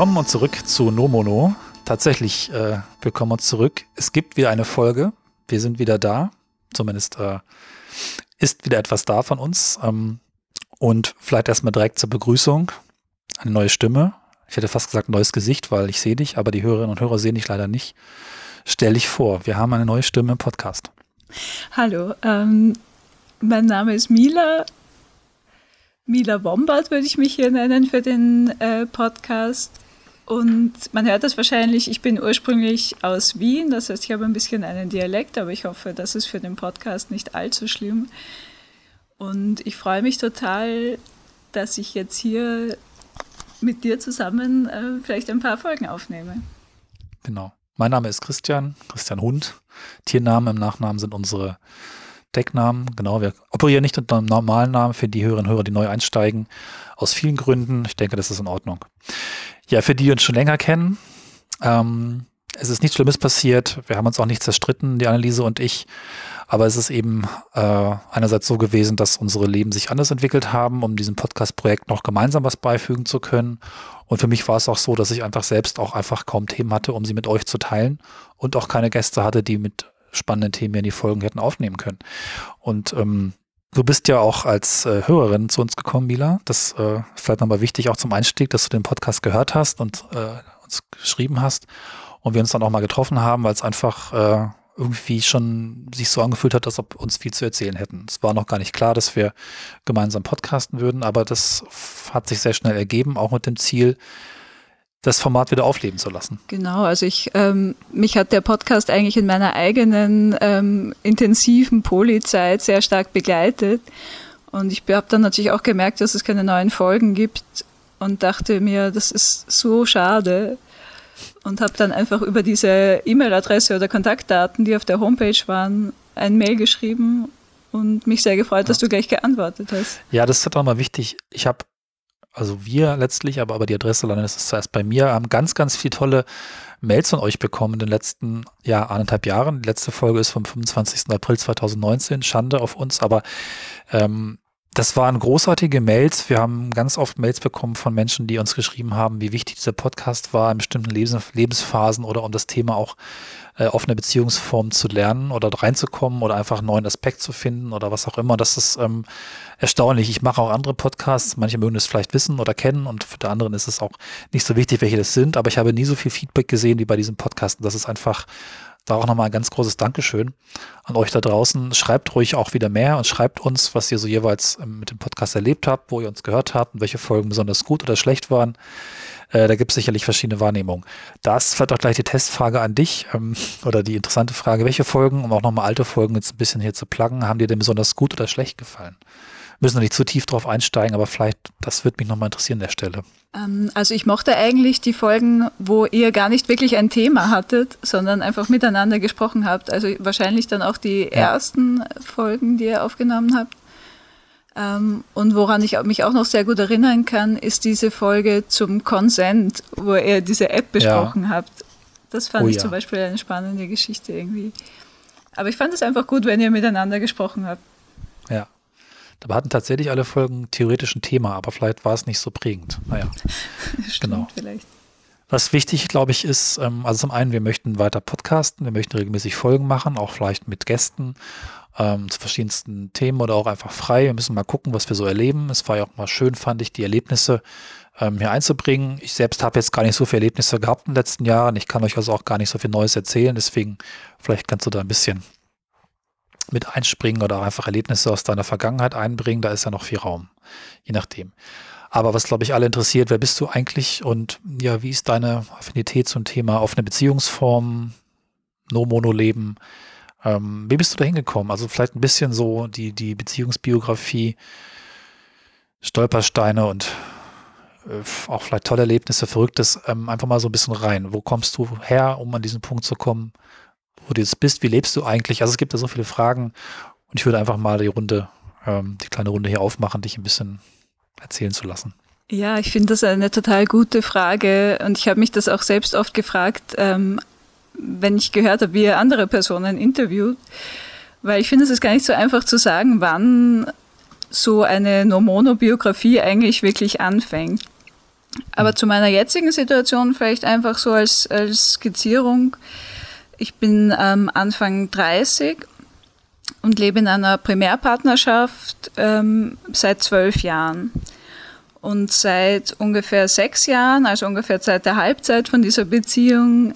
Willkommen und zurück zu No Mono. Tatsächlich, äh, willkommen und zurück. Es gibt wieder eine Folge. Wir sind wieder da. Zumindest äh, ist wieder etwas da von uns. Ähm, und vielleicht erstmal direkt zur Begrüßung. Eine neue Stimme. Ich hätte fast gesagt neues Gesicht, weil ich sehe dich, aber die Hörerinnen und Hörer sehen dich leider nicht. Stell dich vor, wir haben eine neue Stimme im Podcast. Hallo, ähm, mein Name ist Mila. Mila Wombard würde ich mich hier nennen für den äh, Podcast. Und man hört das wahrscheinlich, ich bin ursprünglich aus Wien, das heißt, ich habe ein bisschen einen Dialekt, aber ich hoffe, das ist für den Podcast nicht allzu schlimm. Und ich freue mich total, dass ich jetzt hier mit dir zusammen äh, vielleicht ein paar Folgen aufnehme. Genau. Mein Name ist Christian, Christian Hund. Tiernamen im Nachnamen sind unsere Decknamen. Genau, wir operieren nicht unter einem normalen Namen für die Hörerinnen und Hörer, die neu einsteigen. Aus vielen Gründen. Ich denke, das ist in Ordnung. Ja, für die, die uns schon länger kennen, ähm, es ist nichts Schlimmes passiert. Wir haben uns auch nicht zerstritten, die Anneliese und ich. Aber es ist eben äh, einerseits so gewesen, dass unsere Leben sich anders entwickelt haben, um diesem Podcast-Projekt noch gemeinsam was beifügen zu können. Und für mich war es auch so, dass ich einfach selbst auch einfach kaum Themen hatte, um sie mit euch zu teilen und auch keine Gäste hatte, die mit spannenden Themen in die Folgen hätten aufnehmen können. Und ähm, du bist ja auch als äh, Hörerin zu uns gekommen, Mila. Das äh, ist vielleicht nochmal wichtig auch zum Einstieg, dass du den Podcast gehört hast und äh, uns geschrieben hast und wir uns dann auch mal getroffen haben, weil es einfach äh, irgendwie schon sich so angefühlt hat, als ob uns viel zu erzählen hätten. Es war noch gar nicht klar, dass wir gemeinsam podcasten würden, aber das hat sich sehr schnell ergeben, auch mit dem Ziel, das Format wieder aufleben zu lassen. Genau, also ich, ähm, mich hat der Podcast eigentlich in meiner eigenen ähm, intensiven Polyzeit sehr stark begleitet. Und ich habe dann natürlich auch gemerkt, dass es keine neuen Folgen gibt und dachte mir, das ist so schade, und habe dann einfach über diese E-Mail-Adresse oder Kontaktdaten, die auf der Homepage waren, ein Mail geschrieben und mich sehr gefreut, ja. dass du gleich geantwortet hast. Ja, das ist auch mal wichtig. Ich habe, also wir letztlich, aber, aber die Adresse landet es zuerst bei mir, haben ganz, ganz viele tolle Mails von euch bekommen in den letzten ja, anderthalb Jahren. Die letzte Folge ist vom 25. April 2019. Schande auf uns, aber ähm, das waren großartige Mails. Wir haben ganz oft Mails bekommen von Menschen, die uns geschrieben haben, wie wichtig dieser Podcast war in bestimmten Lebens Lebensphasen oder um das Thema auch äh, offene Beziehungsformen zu lernen oder reinzukommen oder einfach einen neuen Aspekt zu finden oder was auch immer. Das ist ähm, erstaunlich. Ich mache auch andere Podcasts. Manche mögen es vielleicht wissen oder kennen und für die anderen ist es auch nicht so wichtig, welche das sind. Aber ich habe nie so viel Feedback gesehen wie bei diesem Podcast. Das ist einfach da auch nochmal ein ganz großes Dankeschön an euch da draußen. Schreibt ruhig auch wieder mehr und schreibt uns, was ihr so jeweils ähm, mit dem Podcast erlebt habt, wo ihr uns gehört habt und welche Folgen besonders gut oder schlecht waren. Äh, da gibt es sicherlich verschiedene Wahrnehmungen. Da ist vielleicht auch gleich die Testfrage an dich ähm, oder die interessante Frage, welche Folgen, um auch nochmal alte Folgen jetzt ein bisschen hier zu pluggen, haben dir denn besonders gut oder schlecht gefallen? Müssen wir nicht zu tief drauf einsteigen, aber vielleicht, das würde mich nochmal interessieren an der Stelle. Ähm, also ich mochte eigentlich die Folgen, wo ihr gar nicht wirklich ein Thema hattet, sondern einfach miteinander gesprochen habt. Also wahrscheinlich dann auch die ja. ersten Folgen, die ihr aufgenommen habt. Ähm, und woran ich mich auch noch sehr gut erinnern kann, ist diese Folge zum Consent, wo ihr diese App besprochen ja. habt. Das fand oh, ich ja. zum Beispiel eine spannende Geschichte irgendwie. Aber ich fand es einfach gut, wenn ihr miteinander gesprochen habt. Ja, Dabei hatten tatsächlich alle Folgen theoretisch ein Thema, aber vielleicht war es nicht so prägend. Naja, Stimmt, genau. Vielleicht. Was wichtig, glaube ich, ist, ähm, also zum einen, wir möchten weiter podcasten, wir möchten regelmäßig Folgen machen, auch vielleicht mit Gästen ähm, zu verschiedensten Themen oder auch einfach frei. Wir müssen mal gucken, was wir so erleben. Es war ja auch mal schön, fand ich, die Erlebnisse ähm, hier einzubringen. Ich selbst habe jetzt gar nicht so viele Erlebnisse gehabt in den letzten Jahren. Ich kann euch also auch gar nicht so viel Neues erzählen. Deswegen, vielleicht kannst du da ein bisschen mit einspringen oder einfach Erlebnisse aus deiner Vergangenheit einbringen, da ist ja noch viel Raum, je nachdem. Aber was, glaube ich, alle interessiert, wer bist du eigentlich und ja, wie ist deine Affinität zum Thema offene Beziehungsform, No-Mono-Leben? Ähm, wie bist du da hingekommen? Also vielleicht ein bisschen so die, die Beziehungsbiografie, Stolpersteine und äh, auch vielleicht tolle Erlebnisse, Verrücktes, ähm, einfach mal so ein bisschen rein. Wo kommst du her, um an diesen Punkt zu kommen? Wo du jetzt bist, wie lebst du eigentlich? Also es gibt da so viele Fragen und ich würde einfach mal die Runde, ähm, die kleine Runde hier aufmachen, dich ein bisschen erzählen zu lassen. Ja, ich finde das eine total gute Frage und ich habe mich das auch selbst oft gefragt, ähm, wenn ich gehört habe, wie ihr andere Personen interviewt, weil ich finde, es ist gar nicht so einfach zu sagen, wann so eine No-Mono-Biografie eigentlich wirklich anfängt. Aber zu meiner jetzigen Situation vielleicht einfach so als, als Skizzierung. Ich bin ähm, Anfang 30 und lebe in einer Primärpartnerschaft ähm, seit zwölf Jahren. Und seit ungefähr sechs Jahren, also ungefähr seit der Halbzeit von dieser Beziehung,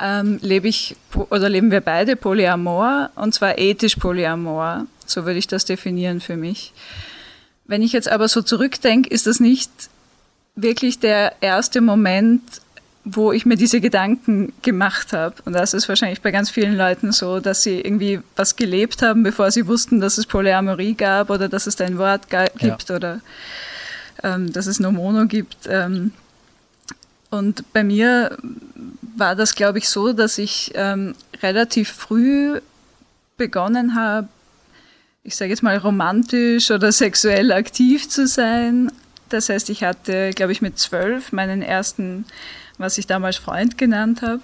ähm, lebe ich oder leben wir beide Polyamor und zwar ethisch Polyamor. So würde ich das definieren für mich. Wenn ich jetzt aber so zurückdenke, ist das nicht wirklich der erste Moment, wo ich mir diese Gedanken gemacht habe. Und das ist wahrscheinlich bei ganz vielen Leuten so, dass sie irgendwie was gelebt haben, bevor sie wussten, dass es Polyamorie gab oder dass es da ein Wort gibt ja. oder ähm, dass es nur Mono gibt. Ähm, und bei mir war das, glaube ich, so, dass ich ähm, relativ früh begonnen habe, ich sage jetzt mal romantisch oder sexuell aktiv zu sein. Das heißt, ich hatte, glaube ich, mit zwölf meinen ersten, was ich damals Freund genannt habe.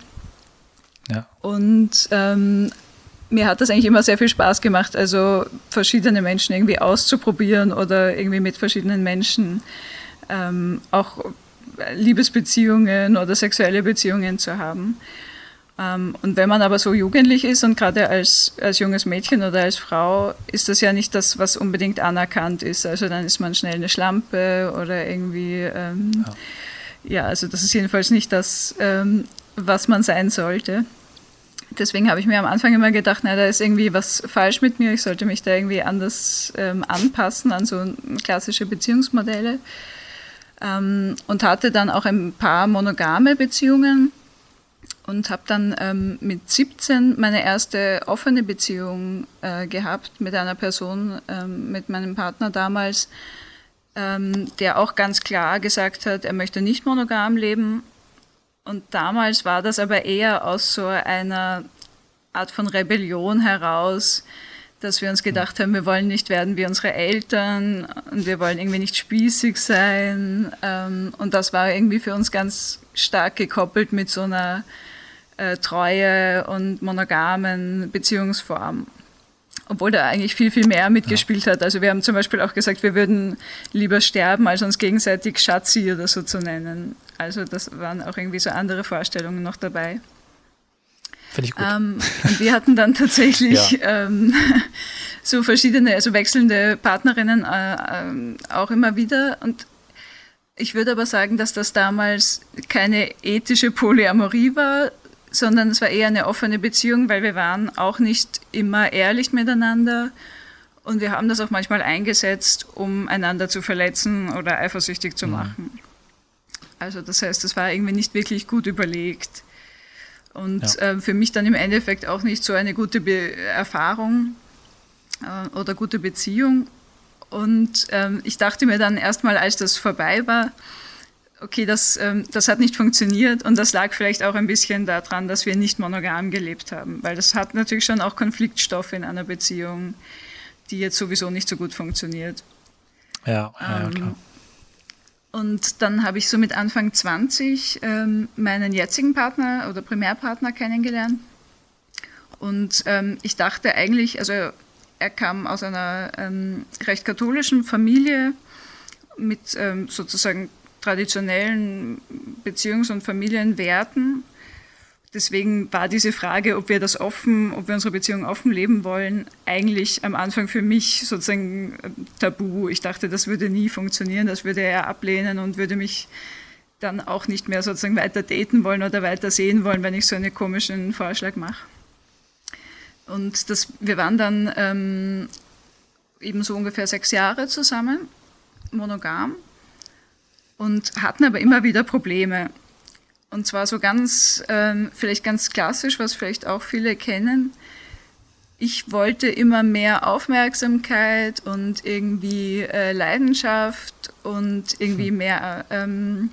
Ja. Und ähm, mir hat das eigentlich immer sehr viel Spaß gemacht, also verschiedene Menschen irgendwie auszuprobieren oder irgendwie mit verschiedenen Menschen ähm, auch Liebesbeziehungen oder sexuelle Beziehungen zu haben. Ähm, und wenn man aber so jugendlich ist und gerade als, als junges Mädchen oder als Frau, ist das ja nicht das, was unbedingt anerkannt ist. Also dann ist man schnell eine Schlampe oder irgendwie, ähm, ja. Ja. also das ist jedenfalls nicht das, ähm, was man sein sollte. Deswegen habe ich mir am Anfang immer gedacht, na, da ist irgendwie was falsch mit mir, ich sollte mich da irgendwie anders ähm, anpassen an so klassische Beziehungsmodelle. Ähm, und hatte dann auch ein paar monogame Beziehungen und habe dann ähm, mit 17 meine erste offene Beziehung äh, gehabt mit einer Person, ähm, mit meinem Partner damals, ähm, der auch ganz klar gesagt hat, er möchte nicht monogam leben. Und damals war das aber eher aus so einer Art von Rebellion heraus, dass wir uns gedacht haben, wir wollen nicht werden wie unsere Eltern und wir wollen irgendwie nicht spießig sein. Ähm, und das war irgendwie für uns ganz stark gekoppelt mit so einer äh, treue und monogamen Beziehungsform. Obwohl da eigentlich viel, viel mehr mitgespielt ja. hat. Also wir haben zum Beispiel auch gesagt, wir würden lieber sterben, als uns gegenseitig Schatzi oder so zu nennen. Also das waren auch irgendwie so andere Vorstellungen noch dabei. Finde ich gut. Ähm, und wir hatten dann tatsächlich ja. ähm, so verschiedene, also wechselnde Partnerinnen äh, äh, auch immer wieder. Und ich würde aber sagen, dass das damals keine ethische Polyamorie war, sondern es war eher eine offene Beziehung, weil wir waren auch nicht immer ehrlich miteinander und wir haben das auch manchmal eingesetzt, um einander zu verletzen oder eifersüchtig zu mhm. machen. Also das heißt, es war irgendwie nicht wirklich gut überlegt und ja. äh, für mich dann im Endeffekt auch nicht so eine gute Be Erfahrung äh, oder gute Beziehung. Und ähm, ich dachte mir dann erstmal, als das vorbei war, okay, das, ähm, das hat nicht funktioniert und das lag vielleicht auch ein bisschen daran, dass wir nicht monogam gelebt haben, weil das hat natürlich schon auch Konfliktstoffe in einer Beziehung, die jetzt sowieso nicht so gut funktioniert. Ja, ja, ähm, klar. Und dann habe ich so mit Anfang 20 ähm, meinen jetzigen Partner oder Primärpartner kennengelernt. Und ähm, ich dachte eigentlich, also er kam aus einer ähm, recht katholischen Familie mit ähm, sozusagen traditionellen Beziehungs- und Familienwerten. Deswegen war diese Frage, ob wir das offen, ob wir unsere Beziehung offen leben wollen, eigentlich am Anfang für mich sozusagen äh, tabu. Ich dachte, das würde nie funktionieren, das würde er ablehnen und würde mich dann auch nicht mehr sozusagen weiter daten wollen oder weiter sehen wollen, wenn ich so einen komischen Vorschlag mache. Und das, wir waren dann ähm, eben so ungefähr sechs Jahre zusammen, monogam und hatten aber immer wieder Probleme. Und zwar so ganz, ähm, vielleicht ganz klassisch, was vielleicht auch viele kennen. Ich wollte immer mehr Aufmerksamkeit und irgendwie äh, Leidenschaft und irgendwie hm. mehr ähm,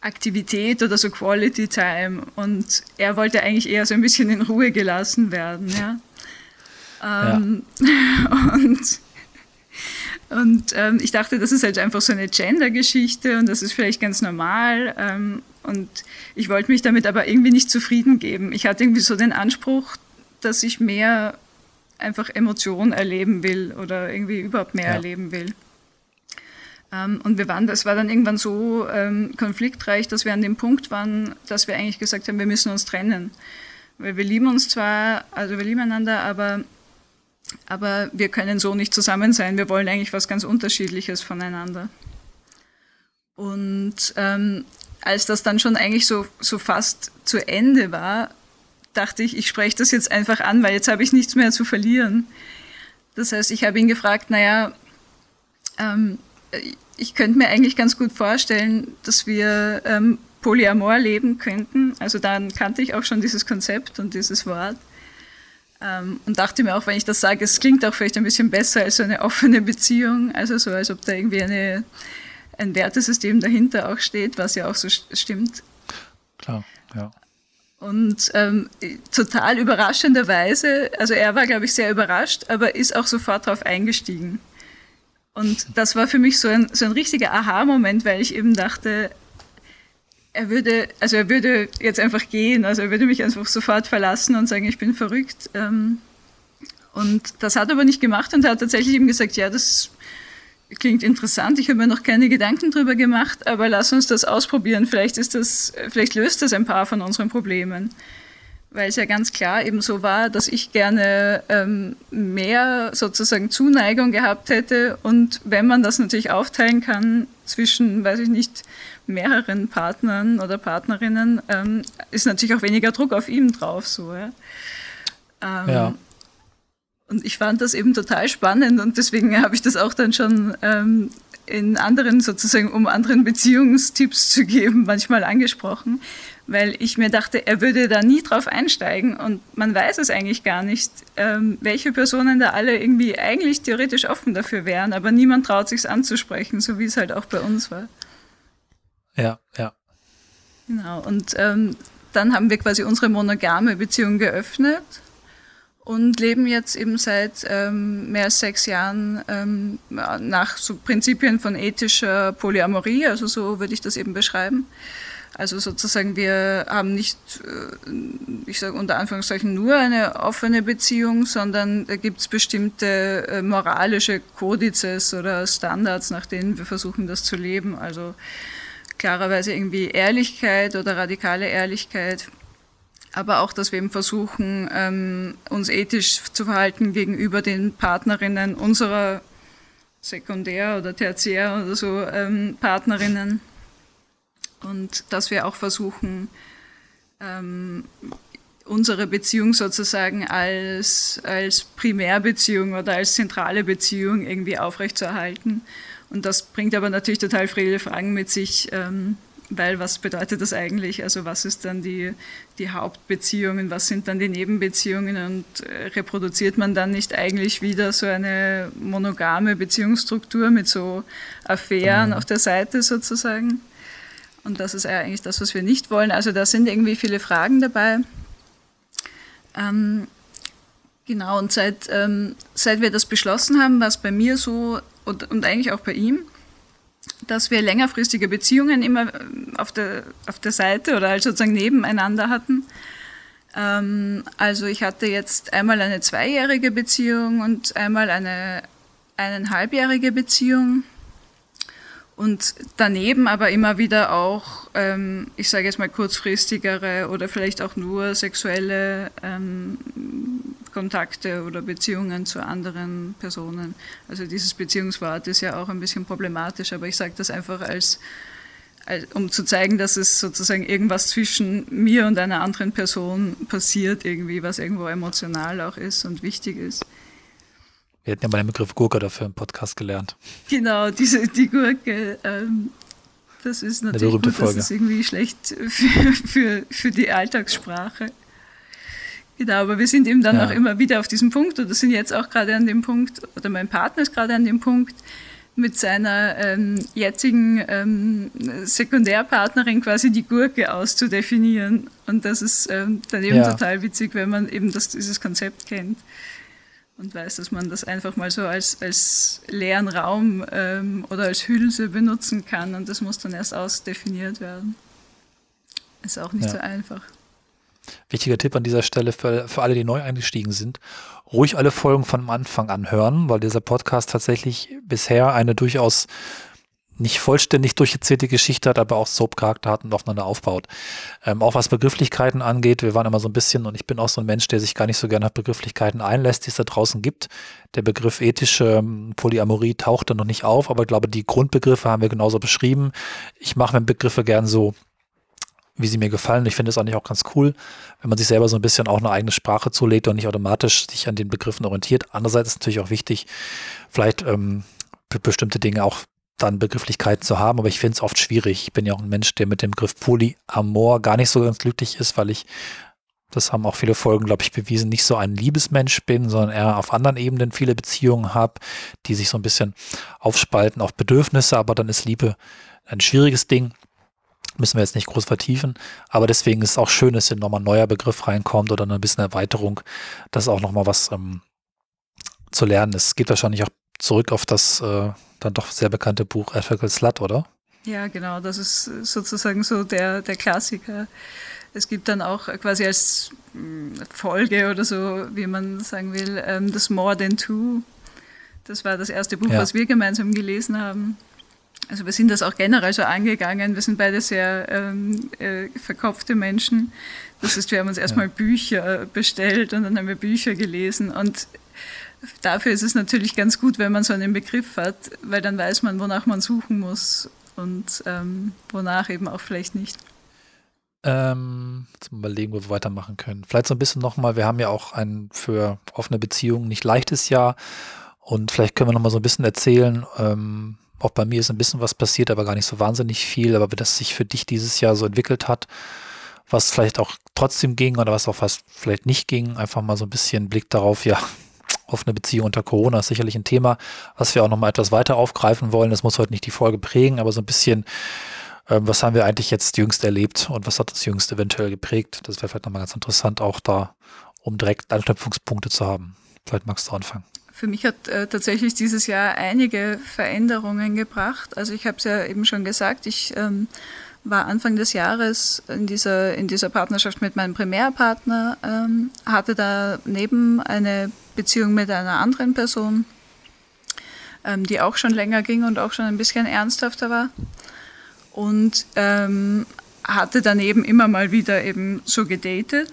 Aktivität oder so Quality Time. Und er wollte eigentlich eher so ein bisschen in Ruhe gelassen werden. Ja? Ähm, ja. Und und ähm, ich dachte, das ist halt einfach so eine Gender-Geschichte und das ist vielleicht ganz normal. Ähm, und ich wollte mich damit aber irgendwie nicht zufrieden geben. Ich hatte irgendwie so den Anspruch, dass ich mehr einfach Emotionen erleben will oder irgendwie überhaupt mehr ja. erleben will. Ähm, und wir waren, das war dann irgendwann so ähm, konfliktreich, dass wir an dem Punkt waren, dass wir eigentlich gesagt haben, wir müssen uns trennen. Weil wir lieben uns zwar, also wir lieben einander, aber, aber wir können so nicht zusammen sein. Wir wollen eigentlich was ganz Unterschiedliches voneinander. Und ähm, als das dann schon eigentlich so, so fast zu Ende war, dachte ich, ich spreche das jetzt einfach an, weil jetzt habe ich nichts mehr zu verlieren. Das heißt, ich habe ihn gefragt, naja, ähm, ich könnte mir eigentlich ganz gut vorstellen, dass wir ähm, Polyamor leben könnten. Also dann kannte ich auch schon dieses Konzept und dieses Wort. Ähm, und dachte mir auch, wenn ich das sage, es klingt auch vielleicht ein bisschen besser als so eine offene Beziehung. Also so, als ob da irgendwie eine, ein Wertesystem dahinter auch steht, was ja auch so stimmt. Klar, ja. Und ähm, total überraschenderweise, also er war, glaube ich, sehr überrascht, aber ist auch sofort darauf eingestiegen. Und das war für mich so ein, so ein richtiger Aha-Moment, weil ich eben dachte, er würde, also er würde jetzt einfach gehen, also er würde mich einfach sofort verlassen und sagen, ich bin verrückt. Ähm, und das hat er aber nicht gemacht und er hat tatsächlich eben gesagt, ja, das klingt interessant, ich habe mir noch keine Gedanken drüber gemacht, aber lass uns das ausprobieren. Vielleicht ist das, vielleicht löst das ein paar von unseren Problemen. Weil es ja ganz klar eben so war, dass ich gerne ähm, mehr sozusagen Zuneigung gehabt hätte. Und wenn man das natürlich aufteilen kann zwischen, weiß ich nicht, mehreren Partnern oder Partnerinnen, ähm, ist natürlich auch weniger Druck auf ihm drauf. So, ja. Ähm, ja. Und ich fand das eben total spannend und deswegen habe ich das auch dann schon ähm, in anderen sozusagen, um anderen Beziehungstipps zu geben, manchmal angesprochen, weil ich mir dachte, er würde da nie drauf einsteigen und man weiß es eigentlich gar nicht, ähm, welche Personen da alle irgendwie eigentlich theoretisch offen dafür wären, aber niemand traut sich anzusprechen, so wie es halt auch bei uns war. Ja, ja. Genau, und ähm, dann haben wir quasi unsere monogame Beziehung geöffnet und leben jetzt eben seit ähm, mehr als sechs Jahren ähm, nach so Prinzipien von ethischer Polyamorie, also so würde ich das eben beschreiben. Also sozusagen, wir haben nicht, äh, ich sage unter Anführungszeichen, nur eine offene Beziehung, sondern da gibt es bestimmte äh, moralische Kodizes oder Standards, nach denen wir versuchen, das zu leben. Also klarerweise irgendwie Ehrlichkeit oder radikale Ehrlichkeit aber auch, dass wir eben versuchen, ähm, uns ethisch zu verhalten gegenüber den Partnerinnen unserer Sekundär- oder Tertiär- oder so ähm, Partnerinnen. Und dass wir auch versuchen, ähm, unsere Beziehung sozusagen als, als Primärbeziehung oder als zentrale Beziehung irgendwie aufrechtzuerhalten. Und das bringt aber natürlich total viele Fragen mit sich, ähm, weil was bedeutet das eigentlich? Also was ist dann die, die Hauptbeziehungen, was sind dann die Nebenbeziehungen und äh, reproduziert man dann nicht eigentlich wieder so eine monogame Beziehungsstruktur mit so Affären mhm. auf der Seite sozusagen? Und das ist eigentlich das, was wir nicht wollen. Also da sind irgendwie viele Fragen dabei. Ähm, genau, und seit, ähm, seit wir das beschlossen haben, war es bei mir so und, und eigentlich auch bei ihm, dass wir längerfristige Beziehungen immer ähm, auf der, auf der Seite oder halt sozusagen nebeneinander hatten. Ähm, also ich hatte jetzt einmal eine zweijährige Beziehung und einmal eine eineinhalbjährige Beziehung. Und daneben aber immer wieder auch, ähm, ich sage jetzt mal kurzfristigere oder vielleicht auch nur sexuelle ähm, Kontakte oder Beziehungen zu anderen Personen. Also dieses Beziehungswort ist ja auch ein bisschen problematisch, aber ich sage das einfach als, als, um zu zeigen, dass es sozusagen irgendwas zwischen mir und einer anderen Person passiert, irgendwie, was irgendwo emotional auch ist und wichtig ist. Wir hätten ja mal den Begriff Gurke dafür im Podcast gelernt. Genau, diese, die Gurke. Ähm, das ist natürlich gut, das ist irgendwie schlecht für, für, für die Alltagssprache. Genau, aber wir sind eben dann ja. auch immer wieder auf diesem Punkt oder sind jetzt auch gerade an dem Punkt, oder mein Partner ist gerade an dem Punkt, mit seiner ähm, jetzigen ähm, Sekundärpartnerin quasi die Gurke auszudefinieren. Und das ist ähm, dann eben ja. total witzig, wenn man eben das, dieses Konzept kennt und weiß, dass man das einfach mal so als, als leeren Raum ähm, oder als Hülse benutzen kann und das muss dann erst ausdefiniert werden. Ist auch nicht ja. so einfach. Wichtiger Tipp an dieser Stelle für, für alle, die neu eingestiegen sind. Ruhig alle Folgen von Anfang an hören, weil dieser Podcast tatsächlich bisher eine durchaus nicht vollständig durcherzählte Geschichte hat, aber auch Soap-Charakter hat und aufeinander aufbaut. Ähm, auch was Begrifflichkeiten angeht, wir waren immer so ein bisschen, und ich bin auch so ein Mensch, der sich gar nicht so gerne auf Begrifflichkeiten einlässt, die es da draußen gibt. Der Begriff ethische ähm, Polyamorie tauchte noch nicht auf, aber ich glaube, die Grundbegriffe haben wir genauso beschrieben. Ich mache mir Begriffe gern so wie sie mir gefallen. Ich finde es eigentlich auch ganz cool, wenn man sich selber so ein bisschen auch eine eigene Sprache zulegt und nicht automatisch sich an den Begriffen orientiert. Andererseits ist es natürlich auch wichtig, vielleicht ähm, bestimmte Dinge auch dann Begrifflichkeiten zu haben, aber ich finde es oft schwierig. Ich bin ja auch ein Mensch, der mit dem Begriff Polyamor gar nicht so ganz glücklich ist, weil ich, das haben auch viele Folgen, glaube ich, bewiesen, nicht so ein Liebesmensch bin, sondern eher auf anderen Ebenen viele Beziehungen habe, die sich so ein bisschen aufspalten auf Bedürfnisse, aber dann ist Liebe ein schwieriges Ding. Müssen wir jetzt nicht groß vertiefen, aber deswegen ist es auch schön, dass hier nochmal ein neuer Begriff reinkommt oder ein bisschen Erweiterung, dass auch nochmal was ähm, zu lernen ist. Es geht wahrscheinlich auch zurück auf das äh, dann doch sehr bekannte Buch Ethical Slut, oder? Ja, genau, das ist sozusagen so der, der Klassiker. Es gibt dann auch quasi als hm, Folge oder so, wie man sagen will, ähm, das More Than Two. Das war das erste Buch, ja. was wir gemeinsam gelesen haben. Also wir sind das auch generell so angegangen. Wir sind beide sehr ähm, äh, verkopfte Menschen. Das heißt, wir haben uns erstmal ja. Bücher bestellt und dann haben wir Bücher gelesen. Und dafür ist es natürlich ganz gut, wenn man so einen Begriff hat, weil dann weiß man, wonach man suchen muss und ähm, wonach eben auch vielleicht nicht. Ähm, mal überlegen, wo wir weitermachen können. Vielleicht so ein bisschen nochmal, wir haben ja auch ein für offene Beziehungen nicht leichtes Jahr und vielleicht können wir nochmal so ein bisschen erzählen, ähm, auch bei mir ist ein bisschen was passiert, aber gar nicht so wahnsinnig viel, aber das sich für dich dieses Jahr so entwickelt hat, was vielleicht auch trotzdem ging oder was auch fast vielleicht nicht ging, einfach mal so ein bisschen Blick darauf, ja, offene Beziehung unter Corona ist sicherlich ein Thema, was wir auch nochmal etwas weiter aufgreifen wollen. Das muss heute nicht die Folge prägen, aber so ein bisschen, ähm, was haben wir eigentlich jetzt jüngst erlebt und was hat uns jüngst eventuell geprägt? Das wäre vielleicht nochmal ganz interessant, auch da, um direkt Anknüpfungspunkte zu haben. Vielleicht magst du anfangen. Für mich hat äh, tatsächlich dieses Jahr einige Veränderungen gebracht. Also ich habe es ja eben schon gesagt, ich ähm, war Anfang des Jahres in dieser, in dieser Partnerschaft mit meinem Primärpartner, ähm, hatte daneben eine Beziehung mit einer anderen Person, ähm, die auch schon länger ging und auch schon ein bisschen ernsthafter war. Und ähm, hatte daneben immer mal wieder eben so gedatet.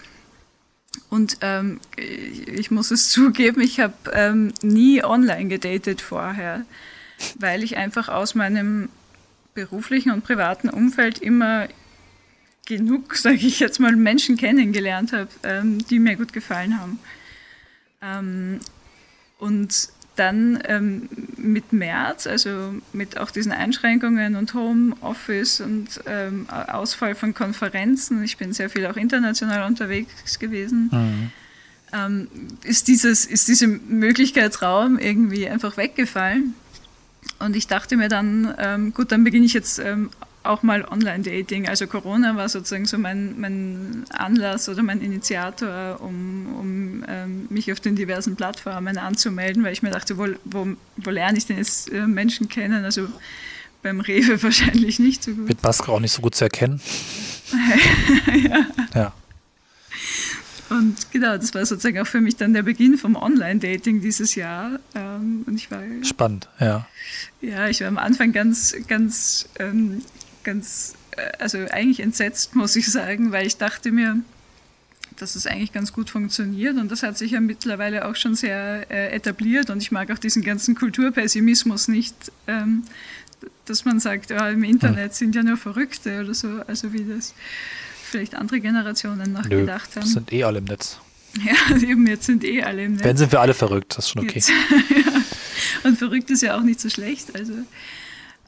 Und ähm, ich muss es zugeben, ich habe ähm, nie online gedatet vorher, weil ich einfach aus meinem beruflichen und privaten Umfeld immer genug, sage ich jetzt mal, Menschen kennengelernt habe, ähm, die mir gut gefallen haben. Ähm, und dann ähm, mit März, also mit auch diesen Einschränkungen und Homeoffice und ähm, Ausfall von Konferenzen, ich bin sehr viel auch international unterwegs gewesen, mhm. ähm, ist, dieses, ist diese Möglichkeitsraum irgendwie einfach weggefallen. Und ich dachte mir dann, ähm, gut, dann beginne ich jetzt ähm, auch mal Online-Dating. Also Corona war sozusagen so mein, mein Anlass oder mein Initiator, um, um ähm, mich auf den diversen Plattformen anzumelden, weil ich mir dachte, wo, wo, wo lerne ich denn jetzt äh, Menschen kennen? Also beim Rewe wahrscheinlich nicht so gut. Mit Maske auch nicht so gut zu erkennen. ja. ja. Und genau, das war sozusagen auch für mich dann der Beginn vom Online-Dating dieses Jahr. Ähm, und ich war spannend, ja. Ja, ich war am Anfang ganz, ganz, ähm, ganz, äh, also eigentlich entsetzt, muss ich sagen, weil ich dachte mir, dass es eigentlich ganz gut funktioniert und das hat sich ja mittlerweile auch schon sehr äh, etabliert und ich mag auch diesen ganzen Kulturpessimismus nicht, ähm, dass man sagt, ja, im Internet sind ja nur Verrückte oder so, also wie das vielleicht andere Generationen noch Nö, gedacht haben. sind eh alle im Netz. Ja, eben, jetzt sind eh alle im Netz. Wenn sind wir alle verrückt, das ist schon okay. Jetzt, ja. Und verrückt ist ja auch nicht so schlecht. Also,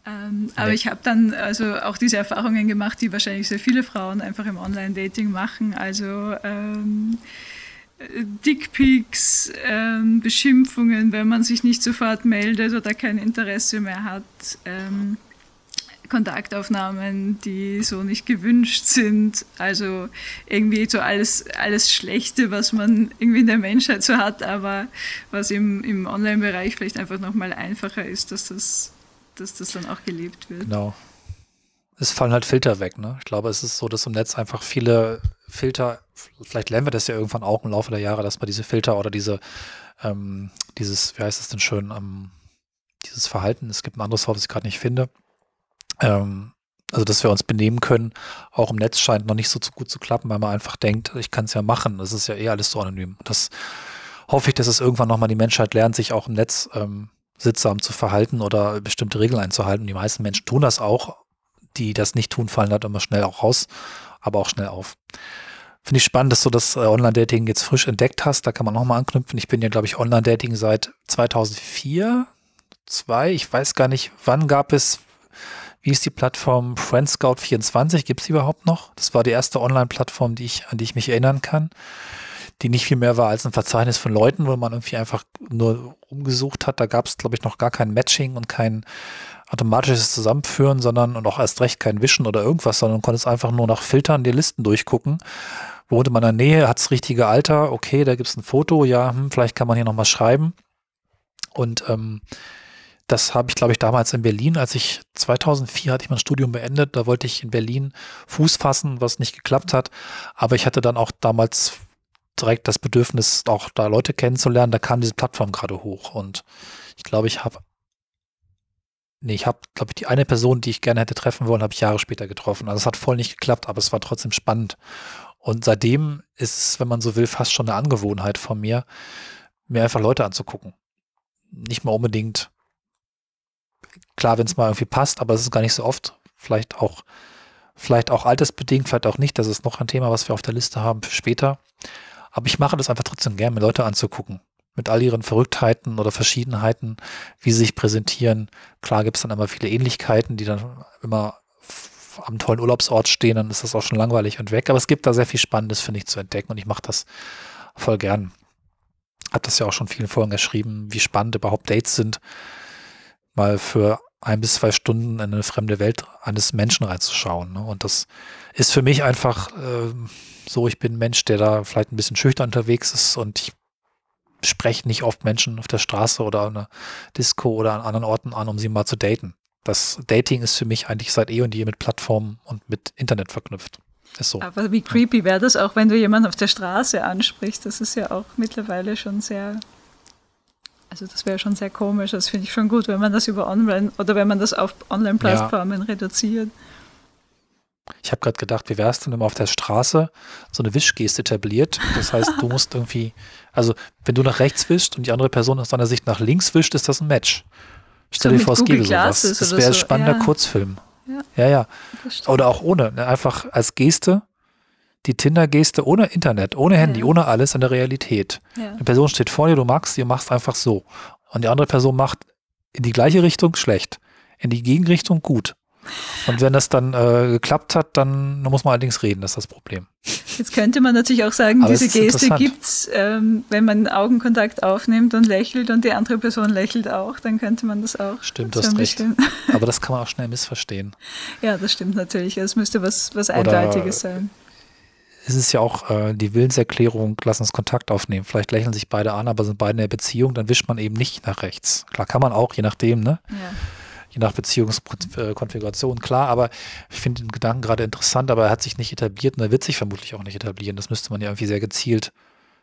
ähm, aber ich habe dann also auch diese Erfahrungen gemacht, die wahrscheinlich sehr viele Frauen einfach im Online-Dating machen. Also ähm, Dickpics, ähm, Beschimpfungen, wenn man sich nicht sofort meldet oder kein Interesse mehr hat. Ähm, Kontaktaufnahmen, die so nicht gewünscht sind. Also irgendwie so alles, alles Schlechte, was man irgendwie in der Menschheit so hat, aber was im, im Online-Bereich vielleicht einfach nochmal einfacher ist, dass das, dass das dann auch gelebt wird. Genau. Es fallen halt Filter weg, ne? Ich glaube, es ist so, dass im Netz einfach viele Filter, vielleicht lernen wir das ja irgendwann auch im Laufe der Jahre, dass man diese Filter oder diese, ähm, dieses, wie heißt es denn schön, ähm, dieses Verhalten, es gibt ein anderes Wort, das ich gerade nicht finde, ähm, also dass wir uns benehmen können, auch im Netz scheint noch nicht so gut zu klappen, weil man einfach denkt, ich kann es ja machen. Das ist ja eh alles so anonym. Das hoffe ich, dass es irgendwann nochmal die Menschheit lernt, sich auch im Netz ähm, sittsam zu verhalten oder bestimmte Regeln einzuhalten. Die meisten Menschen tun das auch. Die das nicht tun, fallen halt immer schnell auch raus, aber auch schnell auf. Finde ich spannend, dass du das äh, Online-Dating jetzt frisch entdeckt hast. Da kann man nochmal anknüpfen. Ich bin ja, glaube ich, Online-Dating seit 2004, 2. Ich weiß gar nicht, wann gab es, wie ist die Plattform FriendScout24? Gibt es die überhaupt noch? Das war die erste Online-Plattform, die ich, an die ich mich erinnern kann die nicht viel mehr war als ein Verzeichnis von Leuten, wo man irgendwie einfach nur umgesucht hat. Da gab es, glaube ich, noch gar kein Matching und kein automatisches Zusammenführen, sondern und auch erst recht kein Wischen oder irgendwas, sondern konnte es einfach nur nach Filtern die Listen durchgucken. Wohnte man in der Nähe, hat das richtige Alter, okay, da gibt es ein Foto, ja, hm, vielleicht kann man hier nochmal schreiben. Und ähm, das habe ich, glaube ich, damals in Berlin, als ich 2004 hatte ich mein Studium beendet, da wollte ich in Berlin Fuß fassen, was nicht geklappt hat. Aber ich hatte dann auch damals direkt das Bedürfnis, auch da Leute kennenzulernen. Da kam diese Plattform gerade hoch und ich glaube, ich habe Nee, ich habe, glaube ich, die eine Person, die ich gerne hätte treffen wollen, habe ich Jahre später getroffen. Also es hat voll nicht geklappt, aber es war trotzdem spannend. Und seitdem ist es, wenn man so will, fast schon eine Angewohnheit von mir, mir einfach Leute anzugucken. Nicht mal unbedingt, klar, wenn es mal irgendwie passt, aber es ist gar nicht so oft. Vielleicht auch, vielleicht auch altersbedingt, vielleicht auch nicht. Das ist noch ein Thema, was wir auf der Liste haben für später. Aber ich mache das einfach trotzdem gern, mir Leute anzugucken. Mit all ihren Verrücktheiten oder Verschiedenheiten, wie sie sich präsentieren. Klar gibt es dann immer viele Ähnlichkeiten, die dann immer am tollen Urlaubsort stehen, dann ist das auch schon langweilig und weg. Aber es gibt da sehr viel Spannendes, finde ich, zu entdecken und ich mache das voll gern. Hat das ja auch schon vielen Folgen geschrieben, wie spannend überhaupt Dates sind, mal für ein bis zwei Stunden in eine fremde Welt eines Menschen reinzuschauen. Ne? Und das ist für mich einfach äh, so, ich bin ein Mensch, der da vielleicht ein bisschen schüchtern unterwegs ist und ich spreche nicht oft Menschen auf der Straße oder an einer Disco oder an anderen Orten an, um sie mal zu daten. Das Dating ist für mich eigentlich seit eh und je mit Plattformen und mit Internet verknüpft. Ist so. Aber wie creepy wäre das auch, wenn du jemanden auf der Straße ansprichst? Das ist ja auch mittlerweile schon sehr also das wäre schon sehr komisch. Das finde ich schon gut, wenn man das über Online oder wenn man das auf Online-Plattformen ja. reduziert. Ich habe gerade gedacht, wie wäre es denn, wenn man auf der Straße so eine Wischgeste etabliert? Das heißt, du musst irgendwie, also wenn du nach rechts wischst und die andere Person aus deiner Sicht nach links wischt, ist das ein Match. Stell so dir vor, es gäbe sowas. Das wäre ein spannender ja. Kurzfilm. Ja, ja. ja. Oder auch ohne. Ne? Einfach als Geste, die Tinder-Geste ohne Internet, ohne Handy, ja. ohne alles in der Realität. Eine Person steht vor dir, du magst sie, machst einfach so. Und die andere Person macht in die gleiche Richtung schlecht, in die Gegenrichtung gut. Und wenn das dann äh, geklappt hat, dann, muss man allerdings reden, das ist das Problem. Jetzt könnte man natürlich auch sagen, Aber diese Geste gibt's, ähm, wenn man Augenkontakt aufnimmt und lächelt und die andere Person lächelt auch, dann könnte man das auch. Stimmt, du hast recht. Aber das kann man auch schnell missverstehen. Ja, das stimmt natürlich. Es müsste was, was Eindeutiges sein. Es ist ja auch äh, die Willenserklärung, lass uns Kontakt aufnehmen. Vielleicht lächeln sich beide an, aber sind beide in der Beziehung, dann wischt man eben nicht nach rechts. Klar kann man auch, je nachdem, ne? Ja je nach Beziehungskonfiguration, klar, aber ich finde den Gedanken gerade interessant, aber er hat sich nicht etabliert und er wird sich vermutlich auch nicht etablieren. Das müsste man ja irgendwie sehr gezielt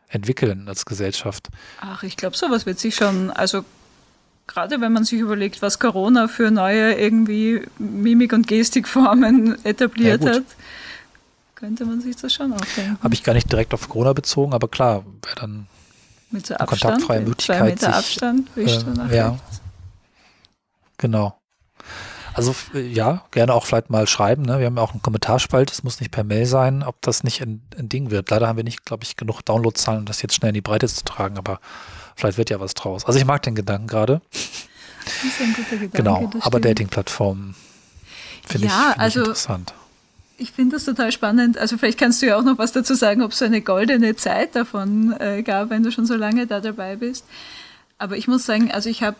entwickeln als Gesellschaft. Ach, ich glaube, sowas wird sich schon, also gerade wenn man sich überlegt, was Corona für neue irgendwie Mimik- und Gestikformen etabliert ja, hat, könnte man sich das schon auch denken. Habe ich gar nicht direkt auf Corona bezogen, aber klar, wäre dann mit so Abstand, kontaktfreie Möglichkeit. Zwei Meter sich, Abstand, äh, ja, rechts. Genau. Also ja, gerne auch vielleicht mal schreiben. Ne? Wir haben ja auch einen Kommentarspalt, es muss nicht per Mail sein, ob das nicht ein, ein Ding wird. Leider haben wir nicht, glaube ich, genug Downloadzahlen, um das jetzt schnell in die Breite zu tragen, aber vielleicht wird ja was draus. Also ich mag den Gedanken gerade. Das ist ein guter Gedanke. Genau, aber Dating-Plattformen finde ja, ich, find also, ich interessant. Ich finde das total spannend. Also vielleicht kannst du ja auch noch was dazu sagen, ob es so eine goldene Zeit davon äh, gab, wenn du schon so lange da dabei bist. Aber ich muss sagen, also ich habe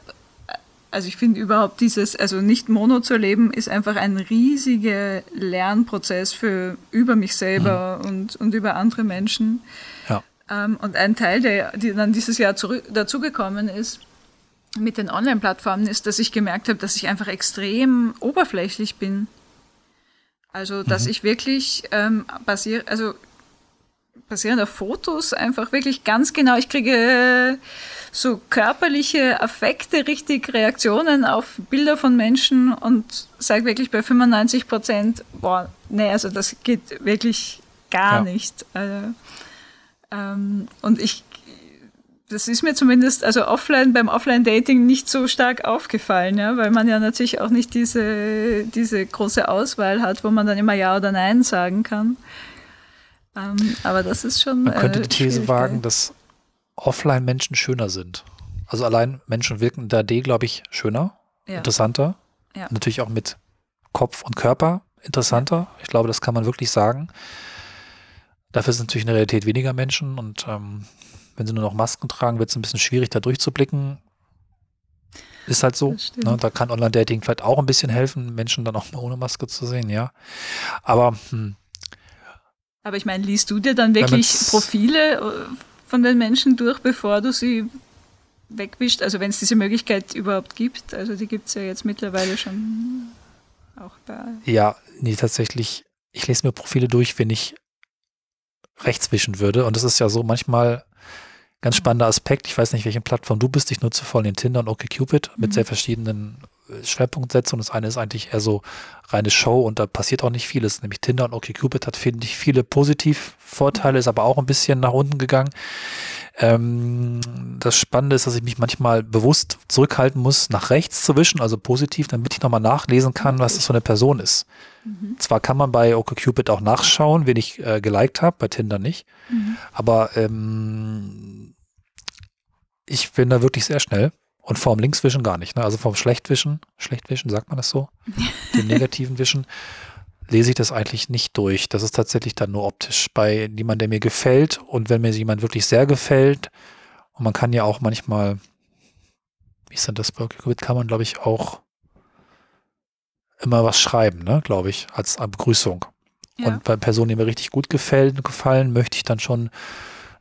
also ich finde überhaupt dieses, also nicht Mono zu leben, ist einfach ein riesiger Lernprozess für über mich selber mhm. und, und über andere Menschen. Ja. Ähm, und ein Teil, der, der dann dieses Jahr zurück, dazugekommen ist mit den Online-Plattformen, ist, dass ich gemerkt habe, dass ich einfach extrem oberflächlich bin. Also, dass mhm. ich wirklich ähm, basier, also basierend auf Fotos einfach wirklich ganz genau, ich kriege so körperliche Affekte, richtig Reaktionen auf Bilder von Menschen und sage wirklich bei 95 Prozent, boah, nee, also das geht wirklich gar ja. nicht. Also, ähm, und ich, das ist mir zumindest, also offline, beim Offline-Dating nicht so stark aufgefallen, ja, weil man ja natürlich auch nicht diese, diese große Auswahl hat, wo man dann immer Ja oder Nein sagen kann. Ähm, aber das ist schon. Man könnte äh, die These wagen, dass Offline-Menschen schöner sind. Also allein Menschen wirken in der D, glaube ich, schöner, ja. interessanter. Ja. Natürlich auch mit Kopf und Körper interessanter. Ich glaube, das kann man wirklich sagen. Dafür sind natürlich in der Realität weniger Menschen und ähm, wenn sie nur noch Masken tragen, wird es ein bisschen schwierig, da durchzublicken. Ist halt so. Ne? Da kann Online-Dating vielleicht auch ein bisschen helfen, Menschen dann auch mal ohne Maske zu sehen, ja. Aber hm. Aber ich meine, liest du dir dann wirklich Profile äh, von den Menschen durch, bevor du sie wegwischt? Also wenn es diese Möglichkeit überhaupt gibt. Also die gibt es ja jetzt mittlerweile schon auch bei. Ja, nee, tatsächlich. Ich lese mir Profile durch, wenn ich rechts wischen würde. Und das ist ja so manchmal ganz spannender Aspekt. Ich weiß nicht, welche Plattform du bist. Ich nutze vor allem Tinder und OkCupid mit mhm. sehr verschiedenen Schwerpunktsetzung. Das eine ist eigentlich eher so reine Show und da passiert auch nicht vieles. Nämlich Tinder und OkCupid hat, finde ich, viele Positivvorteile, ist aber auch ein bisschen nach unten gegangen. Ähm, das Spannende ist, dass ich mich manchmal bewusst zurückhalten muss, nach rechts zu wischen, also positiv, damit ich nochmal nachlesen kann, was das für eine Person ist. Mhm. Zwar kann man bei OkCupid auch nachschauen, wen ich äh, geliked habe, bei Tinder nicht, mhm. aber ähm, ich bin da wirklich sehr schnell. Und vorm Linkswischen gar nicht. Ne? Also vorm Schlechtwischen, Schlechtwischen, sagt man das so? Dem negativen Wischen, lese ich das eigentlich nicht durch. Das ist tatsächlich dann nur optisch. Bei jemandem, der mir gefällt und wenn mir jemand wirklich sehr gefällt, und man kann ja auch manchmal, wie ist denn das kann man, glaube ich, auch immer was schreiben, ne, glaube ich, als Begrüßung. Ja. Und bei Personen, die mir richtig gut gefällt, gefallen, möchte ich dann schon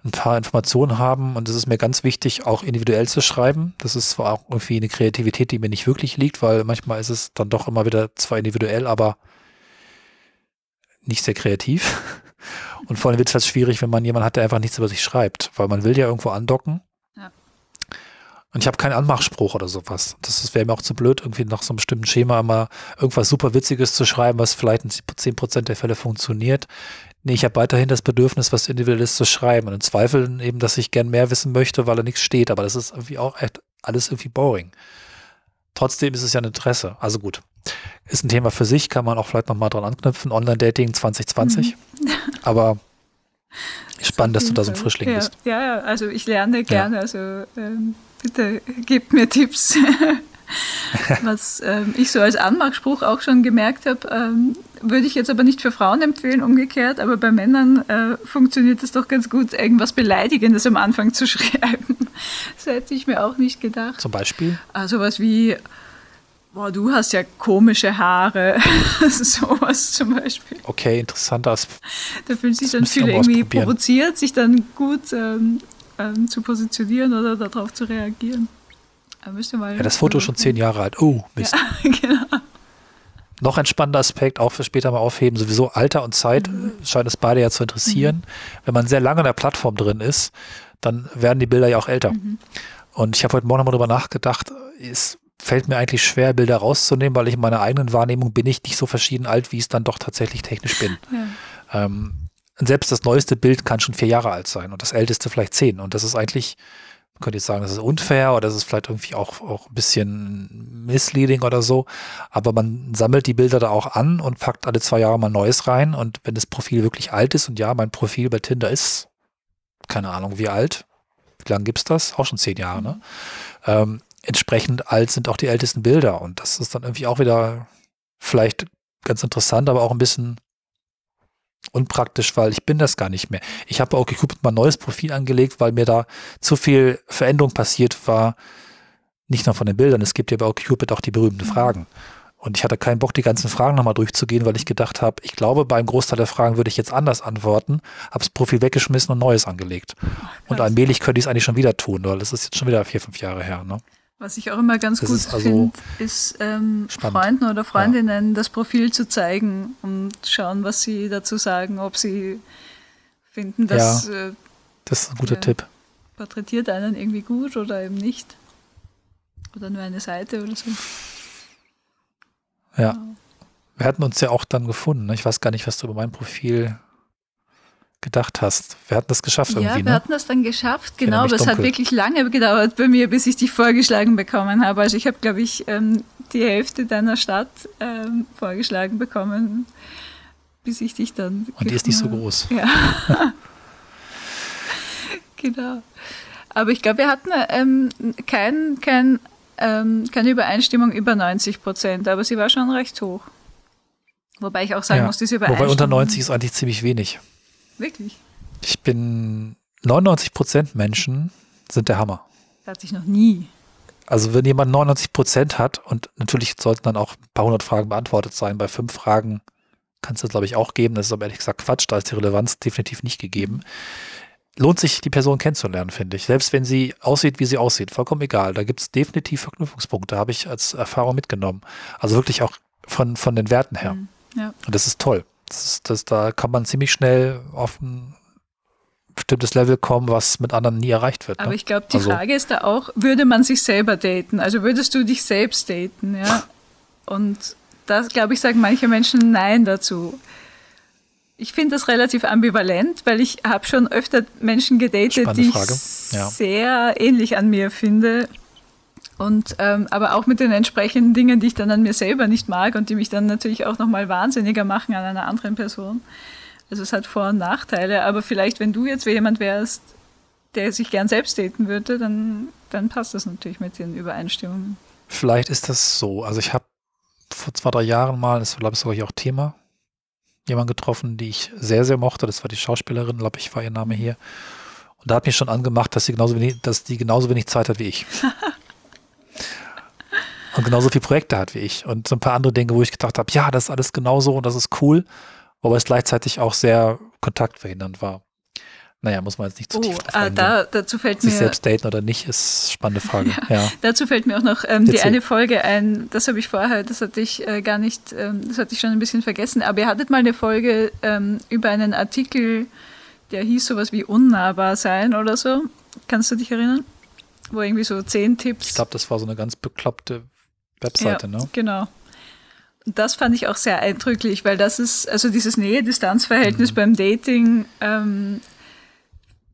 ein paar Informationen haben und es ist mir ganz wichtig, auch individuell zu schreiben. Das ist zwar auch irgendwie eine Kreativität, die mir nicht wirklich liegt, weil manchmal ist es dann doch immer wieder zwar individuell, aber nicht sehr kreativ. Und vor allem wird es halt schwierig, wenn man jemanden hat, der einfach nichts über sich schreibt, weil man will ja irgendwo andocken. Ja. Und ich habe keinen Anmachspruch oder sowas. Das wäre mir auch zu blöd, irgendwie nach so einem bestimmten Schema immer irgendwas super Witziges zu schreiben, was vielleicht in 10% der Fälle funktioniert. Nee, ich habe weiterhin das Bedürfnis, was Individuelles zu schreiben. Und im Zweifel eben, dass ich gern mehr wissen möchte, weil da nichts steht. Aber das ist irgendwie auch echt alles irgendwie boring. Trotzdem ist es ja ein Interesse. Also gut. Ist ein Thema für sich, kann man auch vielleicht nochmal dran anknüpfen. Online-Dating 2020. Mhm. Aber spannend, dass du da so ein Frischling ja, bist. Ja, ja, also ich lerne gerne. Ja. Also ähm, bitte gebt mir Tipps. Was ähm, ich so als Anmachspruch auch schon gemerkt habe, ähm, würde ich jetzt aber nicht für Frauen empfehlen, umgekehrt, aber bei Männern äh, funktioniert es doch ganz gut, irgendwas Beleidigendes am Anfang zu schreiben. Das hätte ich mir auch nicht gedacht. Zum Beispiel? Also was wie, boah, du hast ja komische Haare. Sowas zum Beispiel. Okay, interessanter Aspekt. Da fühlen sich dann viele irgendwie provoziert, sich dann gut ähm, ähm, zu positionieren oder darauf zu reagieren. Ja, das Foto ist schon zehn Jahre alt. Oh, Mist. Ja, genau. Noch ein spannender Aspekt, auch für später mal aufheben, sowieso Alter und Zeit mhm. scheint es beide ja zu interessieren. Mhm. Wenn man sehr lange in der Plattform drin ist, dann werden die Bilder ja auch älter. Mhm. Und ich habe heute Morgen nochmal darüber nachgedacht, es fällt mir eigentlich schwer, Bilder rauszunehmen, weil ich in meiner eigenen Wahrnehmung bin ich nicht so verschieden alt, wie ich es dann doch tatsächlich technisch bin. Ja. Ähm, selbst das neueste Bild kann schon vier Jahre alt sein und das älteste vielleicht zehn. Und das ist eigentlich man könnte jetzt sagen, das ist unfair oder das ist vielleicht irgendwie auch, auch ein bisschen misleading oder so. Aber man sammelt die Bilder da auch an und packt alle zwei Jahre mal Neues rein. Und wenn das Profil wirklich alt ist, und ja, mein Profil bei Tinder ist, keine Ahnung wie alt, wie lange gibt es das? Auch schon zehn Jahre, ne? Ähm, entsprechend alt sind auch die ältesten Bilder. Und das ist dann irgendwie auch wieder vielleicht ganz interessant, aber auch ein bisschen unpraktisch, weil ich bin das gar nicht mehr. Ich habe auch geguckt, mein neues Profil angelegt, weil mir da zu viel Veränderung passiert war. Nicht nur von den Bildern, es gibt ja bei OkCupid auch die berühmten mhm. Fragen. Und ich hatte keinen Bock, die ganzen Fragen nochmal durchzugehen, weil ich gedacht habe, ich glaube, beim Großteil der Fragen würde ich jetzt anders antworten, habe das Profil weggeschmissen und Neues angelegt. Ach, und allmählich könnte ich es eigentlich schon wieder tun, weil das ist jetzt schon wieder vier, fünf Jahre her. Ne? Was ich auch immer ganz das gut also finde, ist ähm, Freunden oder Freundinnen ja. das Profil zu zeigen und schauen, was sie dazu sagen, ob sie finden, dass. Ja, äh, das ist ein guter äh, Tipp. porträtiert einen irgendwie gut oder eben nicht. Oder nur eine Seite oder so. Ja. Wir hatten uns ja auch dann gefunden. Ne? Ich weiß gar nicht, was du über mein Profil gedacht hast. Wir hatten das geschafft ja, irgendwie. wir ne? hatten das dann geschafft, genau, aber es hat wirklich lange gedauert bei mir, bis ich dich vorgeschlagen bekommen habe. Also ich habe, glaube ich, ähm, die Hälfte deiner Stadt ähm, vorgeschlagen bekommen, bis ich dich dann. Und die ist nicht so groß. Ja. genau. Aber ich glaube, wir hatten ähm, kein, kein, ähm, keine Übereinstimmung über 90 Prozent, aber sie war schon recht hoch. Wobei ich auch sagen Ja. muss, diese Übereinstimmung. Wobei unter 90 ist eigentlich ziemlich wenig. Wirklich. Ich bin 99 Prozent Menschen sind der Hammer. Das hatte ich noch nie. Also wenn jemand 99 Prozent hat und natürlich sollten dann auch ein paar hundert Fragen beantwortet sein. Bei fünf Fragen kann es das glaube ich auch geben. Das ist aber ehrlich gesagt Quatsch. Da ist die Relevanz definitiv nicht gegeben. Lohnt sich, die Person kennenzulernen, finde ich. Selbst wenn sie aussieht, wie sie aussieht. Vollkommen egal. Da gibt es definitiv Verknüpfungspunkte. Habe ich als Erfahrung mitgenommen. Also wirklich auch von, von den Werten her. Mhm. Ja. Und das ist toll. Das das, da kann man ziemlich schnell auf ein bestimmtes Level kommen, was mit anderen nie erreicht wird. Aber ne? ich glaube, die Also- Frage ist da auch, würde man sich selber daten? Also würdest du dich selbst daten, ja? Und da, glaube ich, sagen manche Menschen Nein dazu. Ich finde das relativ ambivalent, weil ich habe schon öfter Menschen gedatet, Spannende die Frage, ich ja. sehr ähnlich an mir finde. Und ähm, aber auch mit den entsprechenden Dingen, die ich dann an mir selber nicht mag und die mich dann natürlich auch nochmal wahnsinniger machen an einer anderen Person. Also es hat Vor- und Nachteile, aber vielleicht, wenn du jetzt jemand wärst, der sich gern selbst daten würde, dann, dann passt das natürlich mit den Übereinstimmungen. Vielleicht ist das so. Also ich habe vor zwei, drei Jahren mal, das war glaube ich sogar hier auch Thema, jemanden getroffen, die ich sehr, sehr mochte. Das war die Schauspielerin, glaube ich, war ihr Name hier. Und da hat mich schon angemacht, dass sie genauso wenig, dass die genauso wenig Zeit hat wie ich. und genauso viele Projekte hat wie ich. Und so ein paar andere Dinge, wo ich gedacht habe, ja, das ist alles genauso und das ist cool, wobei es gleichzeitig auch sehr kontaktverhindernd war. Naja, muss man jetzt nicht zu Oh, tief drauf ah, da, dazu fällt Sich mir selbst daten oder nicht, ist eine spannende Frage. ja. Dazu fällt mir auch noch ähm, die eine Folge ein, das habe ich vorher, das hatte ich äh, gar nicht, ähm, das hatte ich schon ein bisschen vergessen, aber ihr hattet mal eine Folge ähm, über einen Artikel, der hieß sowas wie unnahbar sein oder so. Kannst du dich erinnern? Wo irgendwie so zehn Tipps. Ich glaube, das war so eine ganz bekloppte Webseite, ja, ne? Genau. Und das fand ich auch sehr eindrücklich, weil das ist, also dieses Nähe-Distanz-Verhältnis Mhm. beim Dating, ähm,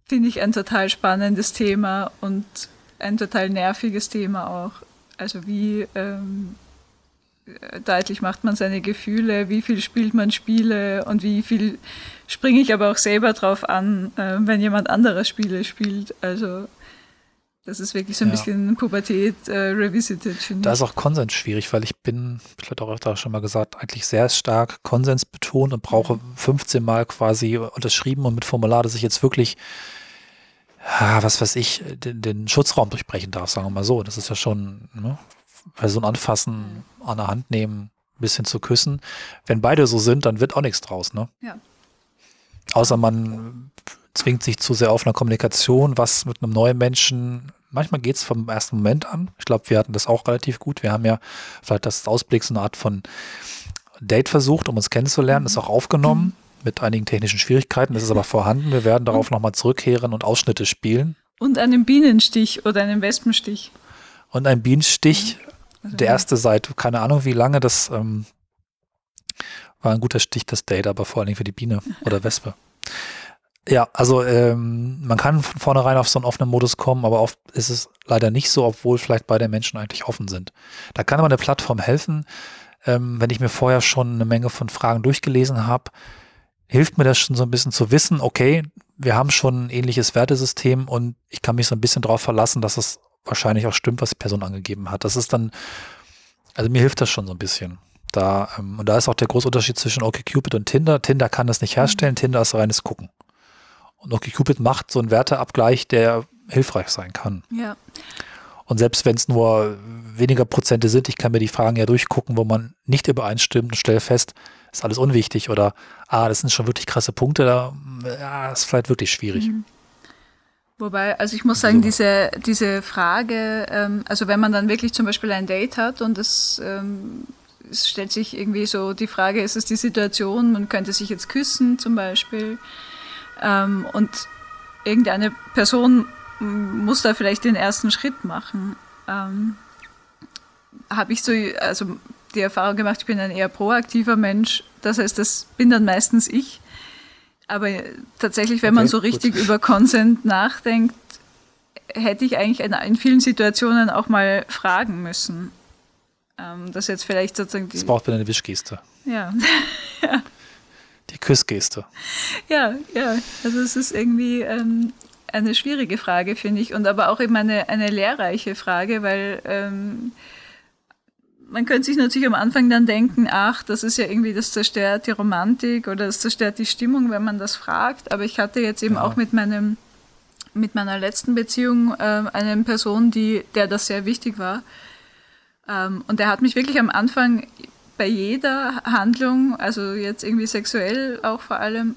finde ich ein total spannendes Thema und ein total nerviges Thema auch. Also wie ähm, äh, deutlich macht man seine Gefühle, wie viel spielt man Spiele und wie viel springe ich aber auch selber drauf an, äh, wenn jemand anderes Spiele spielt. Also das ist wirklich so ein Ja. bisschen Pubertät äh, revisited, Da ist auch Konsens schwierig, weil ich bin, ich habe auch öfter schon mal gesagt, eigentlich sehr stark konsensbetont und brauche 15 Mal quasi unterschrieben und mit Formular, dass ich jetzt wirklich, ja, was weiß ich, den, den Schutzraum durchbrechen darf, sagen wir mal so. Das ist ja schon, ne, Person anfassen, an der Hand nehmen, ein bisschen zu küssen. Wenn beide so sind, dann wird auch nichts draus, ne? Ja. Außer man zwingt sich zu sehr auf einer Kommunikation, was mit einem neuen Menschen, manchmal geht es vom ersten Moment an. Ich glaube, wir hatten das auch relativ gut. Wir haben ja vielleicht das Ausblick, so eine Art von Date versucht, um uns kennenzulernen, ist auch aufgenommen mit einigen technischen Schwierigkeiten. Das ist aber vorhanden. Wir werden darauf nochmal zurückkehren und Ausschnitte spielen. Und einen Bienenstich oder einen Wespenstich. Und ein Bienenstich, Also der erste seit, keine Ahnung wie lange, das ähm, war ein guter Stich, das Date, aber vor allen Dingen für die Biene oder Wespe. Ja, also ähm, man kann von vornherein auf so einen offenen Modus kommen, aber oft ist es leider nicht so, obwohl vielleicht beide Menschen eigentlich offen sind. Da kann aber eine Plattform helfen, ähm, wenn ich mir vorher schon eine Menge von Fragen durchgelesen habe, hilft mir das schon so ein bisschen zu wissen, okay, wir haben schon ein ähnliches Wertesystem und ich kann mich so ein bisschen darauf verlassen, dass es wahrscheinlich auch stimmt, was die Person angegeben hat. Das ist dann, also mir hilft das schon so ein bisschen. Da, ähm, und da ist auch der große Unterschied zwischen OkCupid und Tinder. Tinder kann das nicht herstellen, Tinder ist reines Gucken. Und OkCupid macht so einen Werteabgleich, der hilfreich sein kann. Ja. Und selbst wenn es nur weniger Prozente sind, ich kann mir die Fragen ja durchgucken, wo man nicht übereinstimmt und stelle fest, ist alles unwichtig oder, ah, das sind schon wirklich krasse Punkte, da ja, ist vielleicht wirklich schwierig. Mhm. Wobei, also ich muss sagen, diese, diese Frage, ähm, also wenn man dann wirklich zum Beispiel ein Date hat und es, ähm, es stellt sich irgendwie so die Frage, ist es die Situation, man könnte sich jetzt küssen zum Beispiel ähm, und irgendeine Person muss da vielleicht den ersten Schritt machen. Ähm, Habe ich so, also die Erfahrung gemacht, ich bin ein eher proaktiver Mensch. Das heißt, das bin dann meistens ich. Aber tatsächlich, wenn okay, man so richtig gut. über Consent nachdenkt, hätte ich eigentlich in, vielen Situationen auch mal fragen müssen. Ähm, das jetzt vielleicht sozusagen. Die, das braucht wieder eine Wischgeste. Ja. ja. Die Küssgeste. Ja, ja. Also es ist irgendwie ähm, eine schwierige Frage, finde ich. Und aber auch eben eine, eine lehrreiche Frage, weil ähm, man könnte sich natürlich am Anfang dann denken, ach, das ist ja irgendwie, das zerstört die Romantik oder das zerstört die Stimmung, wenn man das fragt. Aber ich hatte jetzt eben ja. auch mit meinem, mit meiner letzten Beziehung äh, eine Person, die, der das sehr wichtig war. Ähm, und der hat mich wirklich am Anfang bei jeder Handlung, also jetzt irgendwie sexuell auch vor allem,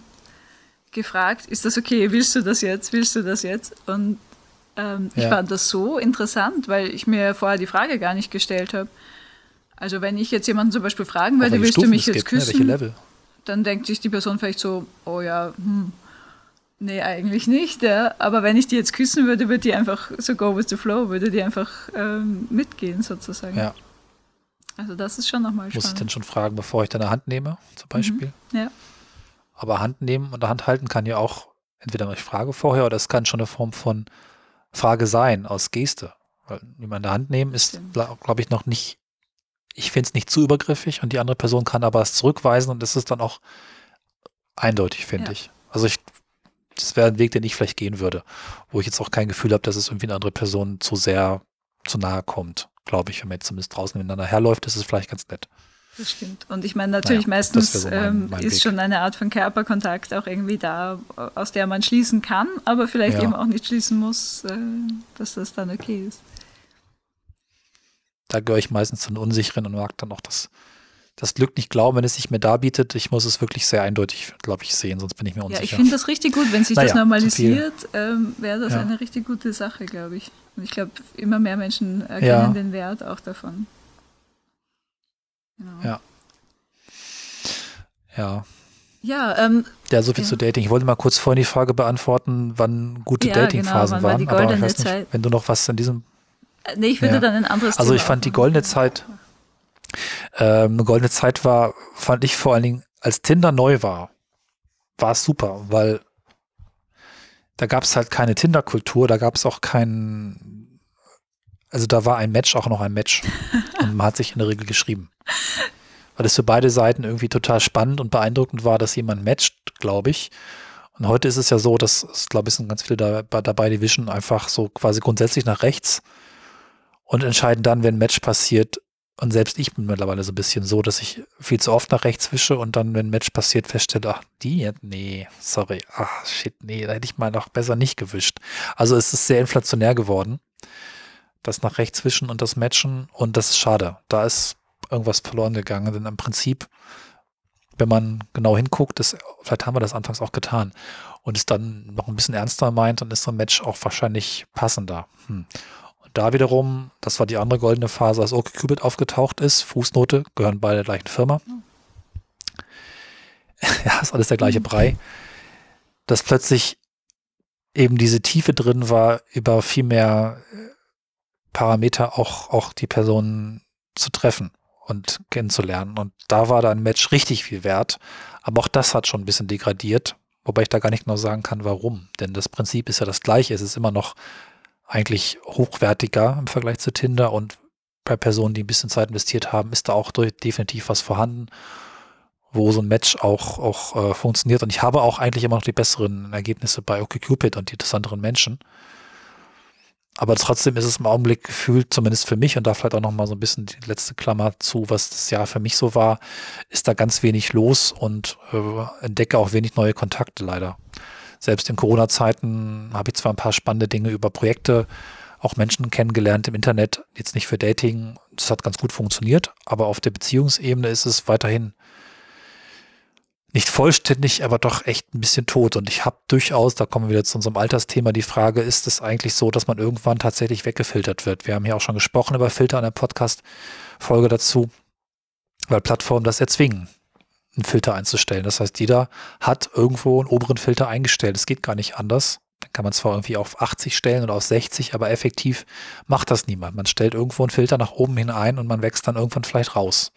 gefragt, ist das okay, willst du das jetzt, willst du das jetzt? Und ähm, ja. ich fand das so interessant, weil ich mir vorher die Frage gar nicht gestellt habe. Also wenn ich jetzt jemanden zum Beispiel fragen würde, willst Stufen du mich jetzt gibt, küssen? Ne? Dann denkt sich die Person vielleicht so, oh ja, hm, nee, eigentlich nicht. Ja. Aber wenn ich die jetzt küssen würde, würde die einfach so go with the flow, würde die einfach ähm, mitgehen sozusagen. Ja. Also das ist schon nochmal spannend. Muss ich denn schon fragen, bevor ich deine Hand nehme, zum Beispiel? Mhm. Ja. Aber Hand nehmen und Hand halten kann ja auch entweder ich frage vorher oder es kann schon eine Form von Frage sein, aus Geste. Weil jemand in der Hand nehmen ist, glaube ich, noch nicht ich finde es nicht zu übergriffig und die andere Person kann aber es zurückweisen und das ist dann auch eindeutig, finde ja. ich. Also ich, das wäre ein Weg, den ich vielleicht gehen würde, wo ich jetzt auch kein Gefühl habe, dass es irgendwie eine andere Person zu sehr zu nahe kommt, glaube ich, wenn man jetzt zumindest draußen miteinander herläuft, ist es vielleicht ganz nett. Das stimmt. Und ich meine, natürlich naja, meistens so mein, ähm, mein ist Weg. schon eine Art von Körperkontakt auch irgendwie da, aus der man schließen kann, aber vielleicht ja. eben auch nicht schließen muss, äh, dass das dann okay ist da gehöre ich meistens zu den Unsicheren und mag dann auch das, das Glück nicht glauben, wenn es sich mir darbietet. Ich muss es wirklich sehr eindeutig, glaube ich, sehen, sonst bin ich mir unsicher. Ja, ich finde das richtig gut. Wenn sich naja, das normalisiert, ähm, wäre das ja. eine richtig gute Sache, glaube ich. Und ich glaube, immer mehr Menschen erkennen ja. den Wert auch davon. Genau. Ja. Ja. Ja, ähm, ja, so viel ja. zu Dating. Ich wollte mal kurz vorhin die Frage beantworten, wann gute ja, Datingphasen genau, wann waren. War aber ich weiß nicht, wenn du noch was in diesem Nee, ich würde ja. dann ein anderes Also ich fand die goldene Zeit, ähm, eine goldene Zeit war, fand ich vor allen Dingen, als Tinder neu war, war es super, weil da gab es halt keine Tinder-Kultur, da gab es auch keinen, also da war ein Match auch noch ein Match und man hat sich in der Regel geschrieben. Weil es für beide Seiten irgendwie total spannend und beeindruckend war, dass jemand matcht, glaube ich. Und heute ist es ja so, dass es, glaube ich, sind ganz viele da, dabei, die wischen einfach so quasi grundsätzlich nach rechts und entscheiden dann, wenn ein Match passiert. Und selbst ich bin mittlerweile so ein bisschen so, dass ich viel zu oft nach rechts wische und dann, wenn ein Match passiert, feststelle, ach, die nee, sorry, ach, shit, nee, da hätte ich mal noch besser nicht gewischt. Also es ist sehr inflationär geworden, das nach rechts wischen und das Matchen und das ist schade. Da ist irgendwas verloren gegangen, denn im Prinzip, wenn man genau hinguckt, das, vielleicht haben wir das anfangs auch getan und es dann noch ein bisschen ernster meint, dann ist so ein Match auch wahrscheinlich passender. Hm. Da wiederum, das war die andere goldene Phase, als OkCupid aufgetaucht ist. Fußnote, gehören beide der gleichen Firma. ja, ist alles der gleiche Brei. Dass plötzlich eben diese Tiefe drin war, über viel mehr äh, Parameter auch, auch die Personen zu treffen und kennenzulernen. Und da war dann ein Match richtig viel wert. Aber auch das hat schon ein bisschen degradiert, wobei ich da gar nicht genau sagen kann, warum. Denn das Prinzip ist ja das gleiche. Es ist immer noch eigentlich hochwertiger im Vergleich zu Tinder und bei Personen, die ein bisschen Zeit investiert haben, ist da auch definitiv was vorhanden, wo so ein Match auch, auch äh, funktioniert. Und ich habe auch eigentlich immer noch die besseren Ergebnisse bei OkCupid und die interessanteren Menschen. Aber trotzdem ist es im Augenblick gefühlt, zumindest für mich, und da vielleicht auch noch mal so ein bisschen die letzte Klammer zu, was das Jahr für mich so war, ist da ganz wenig los und äh, entdecke auch wenig neue Kontakte leider selbst in Corona-Zeiten habe ich zwar ein paar spannende Dinge über Projekte, auch Menschen kennengelernt im Internet, jetzt nicht für Dating. Das hat ganz gut funktioniert, aber auf der Beziehungsebene ist es weiterhin nicht vollständig, aber doch echt ein bisschen tot. Und ich habe durchaus, da kommen wir wieder zu unserem Altersthema, die Frage, ist es eigentlich so, dass man irgendwann tatsächlich weggefiltert wird? Wir haben ja auch schon gesprochen über Filter in der Podcast-Folge dazu, weil Plattformen das erzwingen einen Filter einzustellen. Das heißt, jeder hat irgendwo einen oberen Filter eingestellt. Es geht gar nicht anders. Dann kann man zwar irgendwie auf 80 stellen oder auf 60, aber effektiv macht das niemand. Man stellt irgendwo einen Filter nach oben hin ein und man wächst dann irgendwann vielleicht raus.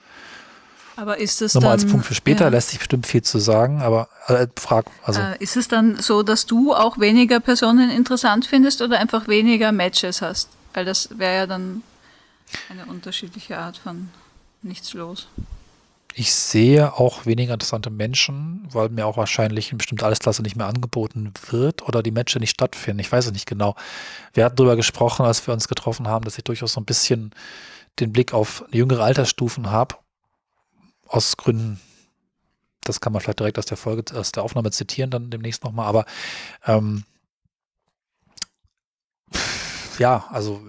Aber ist es Nochmal dann, als Punkt für später ja. lässt sich bestimmt viel zu sagen, aber äh, frag, also ist es dann so, dass du auch weniger Personen interessant findest oder einfach weniger Matches hast? Weil das wäre ja dann eine unterschiedliche Art von nichts los. Ich sehe auch weniger interessante Menschen, weil mir auch wahrscheinlich eine bestimmte Altersklasse nicht mehr angeboten wird oder die Matches nicht stattfinden. Ich weiß es nicht genau. Wir hatten darüber gesprochen, als wir uns getroffen haben, dass ich durchaus so ein bisschen den Blick auf jüngere Altersstufen habe. Aus Gründen, das kann man vielleicht direkt aus der Folge, aus der Aufnahme zitieren, dann demnächst nochmal, aber ähm, ja, also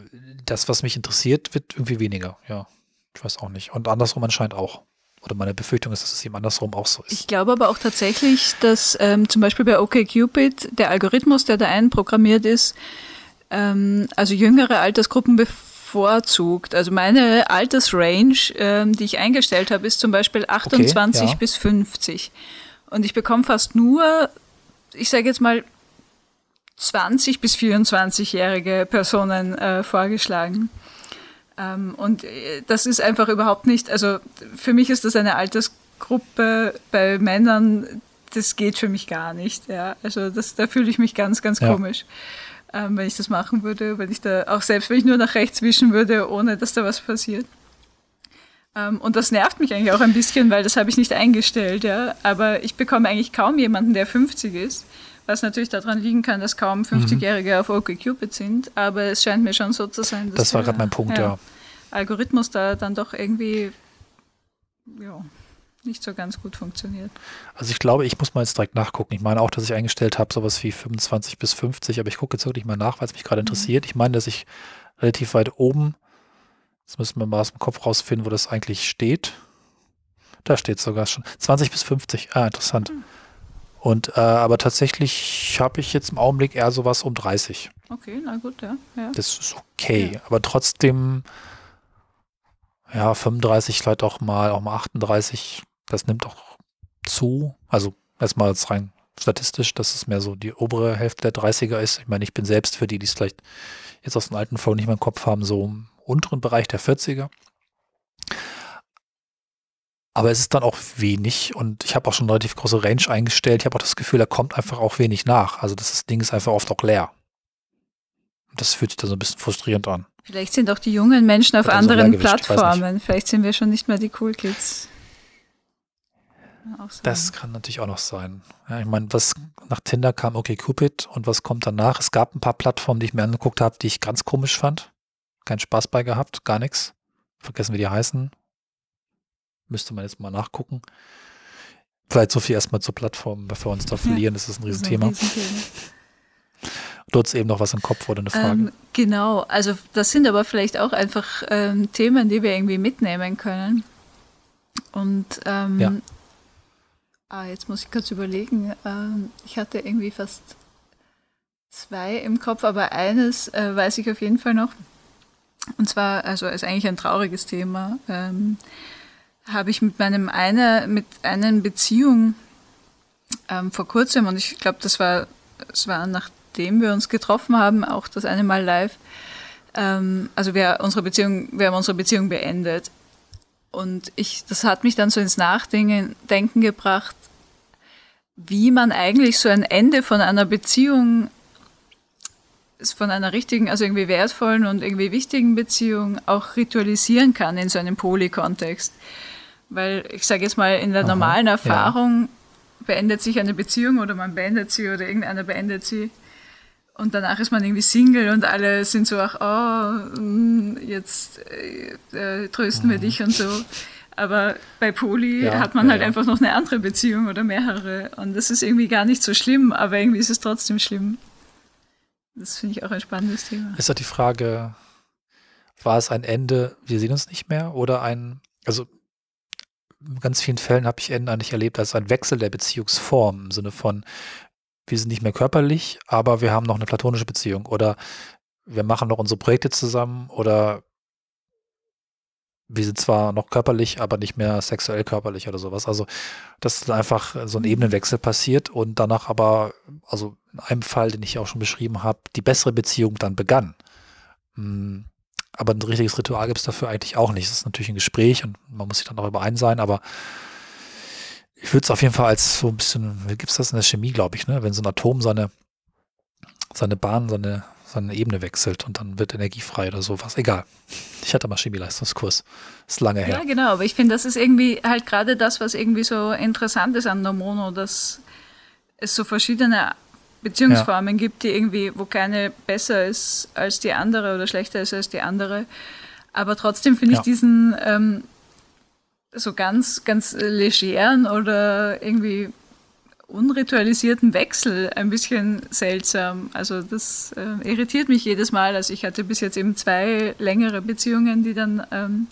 das, was mich interessiert, wird irgendwie weniger, ja. Ich weiß auch nicht. Und andersrum anscheinend auch. Oder meine Befürchtung ist, dass es eben andersrum auch so ist. Ich glaube aber auch tatsächlich, dass ähm, zum Beispiel bei OkCupid der Algorithmus, der da einprogrammiert ist, ähm, also jüngere Altersgruppen bevorzugt. Also meine Altersrange, ähm, die ich eingestellt habe, ist zum Beispiel 28 ja. bis 50. Und ich bekomme fast nur, ich sage jetzt mal, 20 bis 24-jährige Personen äh, vorgeschlagen. Ähm, und äh, das ist einfach überhaupt nicht, also für mich ist das eine Altersgruppe bei Männern, das geht für mich gar nicht. Ja. Also das, da fühle ich mich ganz, ganz Ja. komisch, ähm, wenn ich das machen würde, wenn ich da, auch selbst wenn ich nur nach rechts wischen würde, ohne dass da was passiert. Ähm, und das nervt mich eigentlich auch ein bisschen, weil das habe ich nicht eingestellt, ja. Aber ich bekomme eigentlich kaum jemanden, der 50 ist. Was natürlich daran liegen kann, dass kaum 50-Jährige auf OkCupid sind, aber es scheint mir schon so zu sein, dass Das war der, gerade mein Punkt, ja. Algorithmus da dann doch irgendwie ja, nicht so ganz gut funktioniert. Also ich glaube, ich muss mal jetzt direkt nachgucken. Ich meine auch, dass ich eingestellt habe, sowas wie 25 bis 50, aber ich gucke jetzt wirklich mal nach, weil es mich gerade interessiert. Ich meine, dass ich relativ weit oben, jetzt müssen wir mal aus dem Kopf rausfinden, wo das eigentlich steht. Da steht sogar schon. 20 bis 50. Ah, interessant. Und äh, aber tatsächlich habe ich jetzt im Augenblick eher sowas um 30. Okay, na gut, ja. ja. Das ist okay. Ja. Aber trotzdem, ja, 35, vielleicht auch mal, auch mal 38, das nimmt auch zu. Also erstmal jetzt rein statistisch, dass es mehr so die obere Hälfte der 30er ist. Ich meine, ich bin selbst für die, die es vielleicht jetzt aus den alten Folgen nicht mehr im Kopf haben, so im unteren Bereich der 40er. Aber es ist dann auch wenig und ich habe auch schon eine relativ große Range eingestellt. Ich habe auch das Gefühl, da kommt einfach auch wenig nach. Also das Ding ist einfach oft auch leer. Das fühlt sich dann so ein bisschen frustrierend an. Vielleicht sind auch die jungen Menschen auf anderen Plattformen. Vielleicht sind wir schon nicht mehr die Cool Kids. So. Das kann natürlich auch noch sein. Ja, ich meine, was nach Tinder kam, okay, Cupid und was kommt danach? Es gab ein paar Plattformen, die ich mir angeguckt habe, die ich ganz komisch fand. Keinen Spaß bei gehabt, gar nichts. Vergessen, wie die heißen. Müsste man jetzt mal nachgucken. Vielleicht so viel erstmal zur Plattform, bevor wir uns da verlieren, das ist ein Riesenthema. Riesenthema. Du hast eben noch was im Kopf oder eine Frage. Ähm, genau, also das sind aber vielleicht auch einfach ähm, Themen, die wir irgendwie mitnehmen können. Und ähm, Ja. ah, jetzt muss ich kurz überlegen. Ähm, ich hatte irgendwie fast zwei im Kopf, aber eines äh, weiß ich auf jeden Fall noch. Und zwar, also ist eigentlich ein trauriges Thema. Habe ich mit meinem einer mit einer Beziehung ähm, vor kurzem und ich glaube, das war es war nachdem wir uns getroffen haben, auch das eine Mal live. Ähm, also wir unsere Beziehung, wir haben unsere Beziehung beendet und ich, das hat mich dann so ins Nachdenken Denken gebracht, wie man eigentlich so ein Ende von einer Beziehung von einer richtigen, also irgendwie wertvollen und irgendwie wichtigen Beziehung auch ritualisieren kann in so einem Poly-Kontext. Weil ich sage jetzt mal, in der Aha, normalen ja. Erfahrung beendet sich eine Beziehung oder man beendet sie oder irgendeiner beendet sie. Und danach ist man irgendwie Single und alle sind so, ach, oh, mm, jetzt äh, äh, trösten wir dich und so. Aber bei Poli Mhm. Ja, hat man ja, halt ja. einfach noch eine andere Beziehung oder mehrere. Und das ist irgendwie gar nicht so schlimm, aber irgendwie ist es trotzdem schlimm. Das finde ich auch ein spannendes Thema. Ist doch die Frage, war es ein Ende, wir sehen uns nicht mehr oder ein, also in ganz vielen Fällen habe ich Enden eigentlich erlebt als ein Wechsel der Beziehungsform im Sinne von, wir sind nicht mehr körperlich, aber wir haben noch eine platonische Beziehung oder wir machen noch unsere Projekte zusammen oder wir sind zwar noch körperlich, aber nicht mehr sexuell körperlich oder sowas. Also, dass einfach so ein Ebenenwechsel passiert und danach aber, also in einem Fall, den ich auch schon beschrieben habe, die bessere Beziehung dann begann. Aber ein richtiges Ritual gibt es dafür eigentlich auch nicht. Es ist natürlich ein Gespräch und man muss sich dann darüber ein sein, aber ich würde es auf jeden Fall als so ein bisschen, wie gibt es das in der Chemie, glaube ich, ne? Wenn so ein Atom seine, seine Bahn, seine, seine Ebene wechselt und dann wird Energie frei oder sowas. Egal. Ich hatte mal Chemieleistungskurs. Ist lange her. Ja, genau, aber ich finde, das ist irgendwie halt gerade das, was irgendwie so interessant ist an Nomono, dass es so verschiedene Beziehungsformen ja. gibt, die irgendwie, wo keine besser ist als die andere oder schlechter ist als die andere. Aber trotzdem finde ja. ich diesen ähm, so ganz, ganz legeren oder irgendwie unritualisierten Wechsel ein bisschen seltsam. Also das äh, irritiert mich jedes Mal. Also ich hatte bis jetzt eben zwei längere Beziehungen, die dann ähm,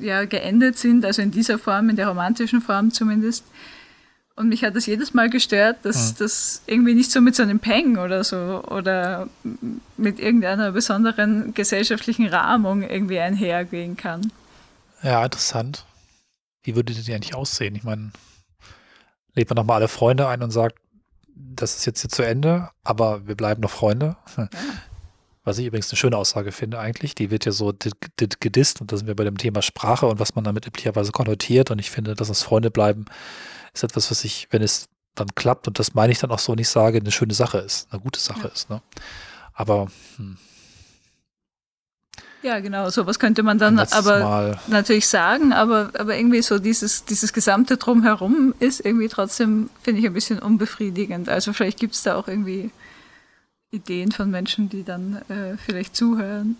ja geendet sind, also in dieser Form, in der romantischen Form zumindest. Und mich hat das jedes Mal gestört, dass ja. das irgendwie nicht so mit so einem Peng oder so oder mit irgendeiner besonderen gesellschaftlichen Rahmung irgendwie einhergehen kann. Ja, interessant. Wie würde die eigentlich aussehen? Ich meine, lädt man nochmal alle Freunde ein und sagt, das ist jetzt hier zu Ende, aber wir bleiben noch Freunde. Ja. Was ich übrigens eine schöne Aussage finde eigentlich. Die wird ja so gedisst und da sind wir bei dem Thema Sprache und was man damit üblicherweise konnotiert. Und ich finde, dass es Freunde bleiben, ist etwas, was ich, wenn es dann klappt, und das meine ich dann auch so nicht sage, eine schöne Sache ist, eine gute Sache ja. ist. Ne? Aber hm, ja, genau, sowas könnte man dann aber Mal. natürlich sagen, aber, aber irgendwie so dieses, dieses gesamte Drumherum ist irgendwie trotzdem, finde ich, ein bisschen unbefriedigend. Also vielleicht gibt es da auch irgendwie Ideen von Menschen, die dann äh, vielleicht zuhören,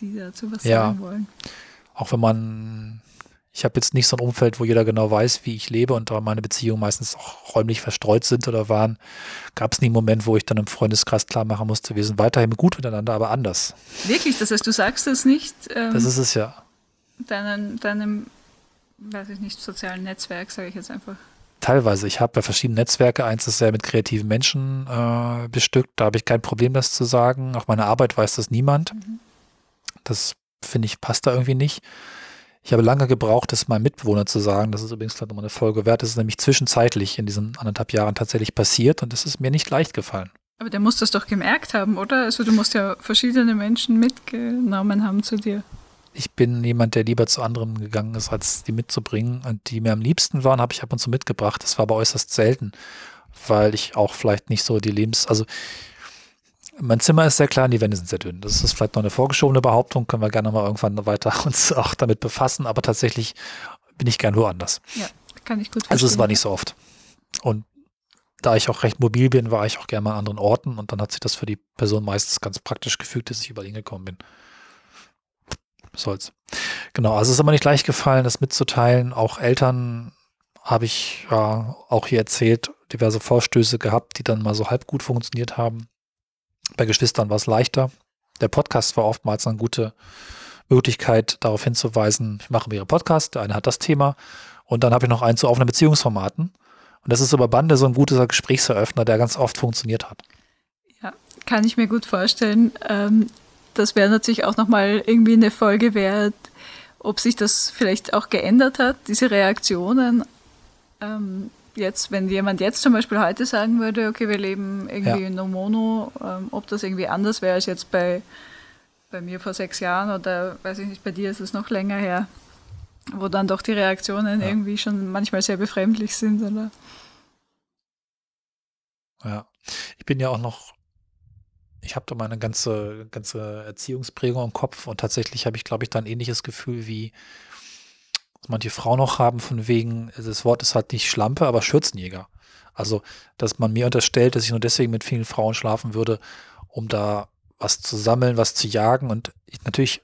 die dazu was ja. sagen wollen. Auch wenn man ich habe jetzt nicht so ein Umfeld, wo jeder genau weiß, wie ich lebe und da meine Beziehungen meistens auch räumlich verstreut sind oder waren, gab es nie einen Moment, wo ich dann im Freundeskreis klar machen musste, wir sind weiterhin gut miteinander, aber anders. Wirklich? Das heißt, du sagst das nicht? Ähm, das ist es ja. Deinem, deinem, weiß ich nicht, sozialen Netzwerk, sage ich jetzt einfach. Teilweise. Ich habe ja verschiedene Netzwerke. Eins ist sehr mit kreativen Menschen äh, bestückt. Da habe ich kein Problem, das zu sagen. Auch meine Arbeit weiß das niemand. Mhm. Das finde ich passt da irgendwie nicht. Ich habe lange gebraucht, das meinem Mitbewohner zu sagen. Das ist übrigens vielleicht nochmal eine Folge wert. Das ist nämlich zwischenzeitlich in diesen anderthalb Jahren tatsächlich passiert und das ist mir nicht leicht gefallen. Aber der muss das doch gemerkt haben, oder? Also du musst ja verschiedene Menschen mitgenommen haben zu dir. Ich bin jemand, der lieber zu anderen gegangen ist, als die mitzubringen. Und die mir am liebsten waren, habe ich ab und zu mitgebracht. Das war aber äußerst selten, weil ich auch vielleicht nicht so die Lebens-, also mein Zimmer ist sehr klein, die Wände sind sehr dünn. Das ist vielleicht noch eine vorgeschobene Behauptung, können wir gerne mal irgendwann weiter uns auch damit befassen, aber tatsächlich bin ich gern woanders. Ja, kann ich gut verstehen. Also es war nicht so oft. Und da ich auch recht mobil bin, war ich auch gerne mal an anderen Orten und dann hat sich das für die Person meistens ganz praktisch gefügt, dass ich überall hingekommen bin. Soll's. Genau, also es ist immer nicht leicht gefallen, das mitzuteilen. Auch Eltern habe ich ja auch hier erzählt, diverse Vorstöße gehabt, die dann mal so halb gut funktioniert haben. Bei Geschwistern war es leichter. Der Podcast war oftmals eine gute Möglichkeit, darauf hinzuweisen, ich mache mehrere Podcasts, der eine hat das Thema und dann habe ich noch einen zu offenen Beziehungsformaten. Und das ist über Bande so ein guter Gesprächseröffner, der ganz oft funktioniert hat. Ja, kann ich mir gut vorstellen. Ähm, das wäre natürlich auch nochmal irgendwie eine Folge wert, ob sich das vielleicht auch geändert hat, diese Reaktionen. Ähm, jetzt, wenn jemand jetzt zum Beispiel heute sagen würde, okay, wir leben irgendwie ja. no mono, ähm, ob das irgendwie anders wäre als jetzt bei, bei mir vor sechs Jahren oder weiß ich nicht, bei dir ist es noch länger her, wo dann doch die Reaktionen ja. irgendwie schon manchmal sehr befremdlich sind, oder? Ja, ich bin ja auch noch, ich habe da meine ganze, ganze Erziehungsprägung im Kopf und tatsächlich habe ich, glaube ich, da ein ähnliches Gefühl wie manche Frauen noch haben, von wegen, das Wort ist halt nicht Schlampe, aber Schürzenjäger. Also, dass man mir unterstellt, dass ich nur deswegen mit vielen Frauen schlafen würde, um da was zu sammeln, was zu jagen. Und ich, natürlich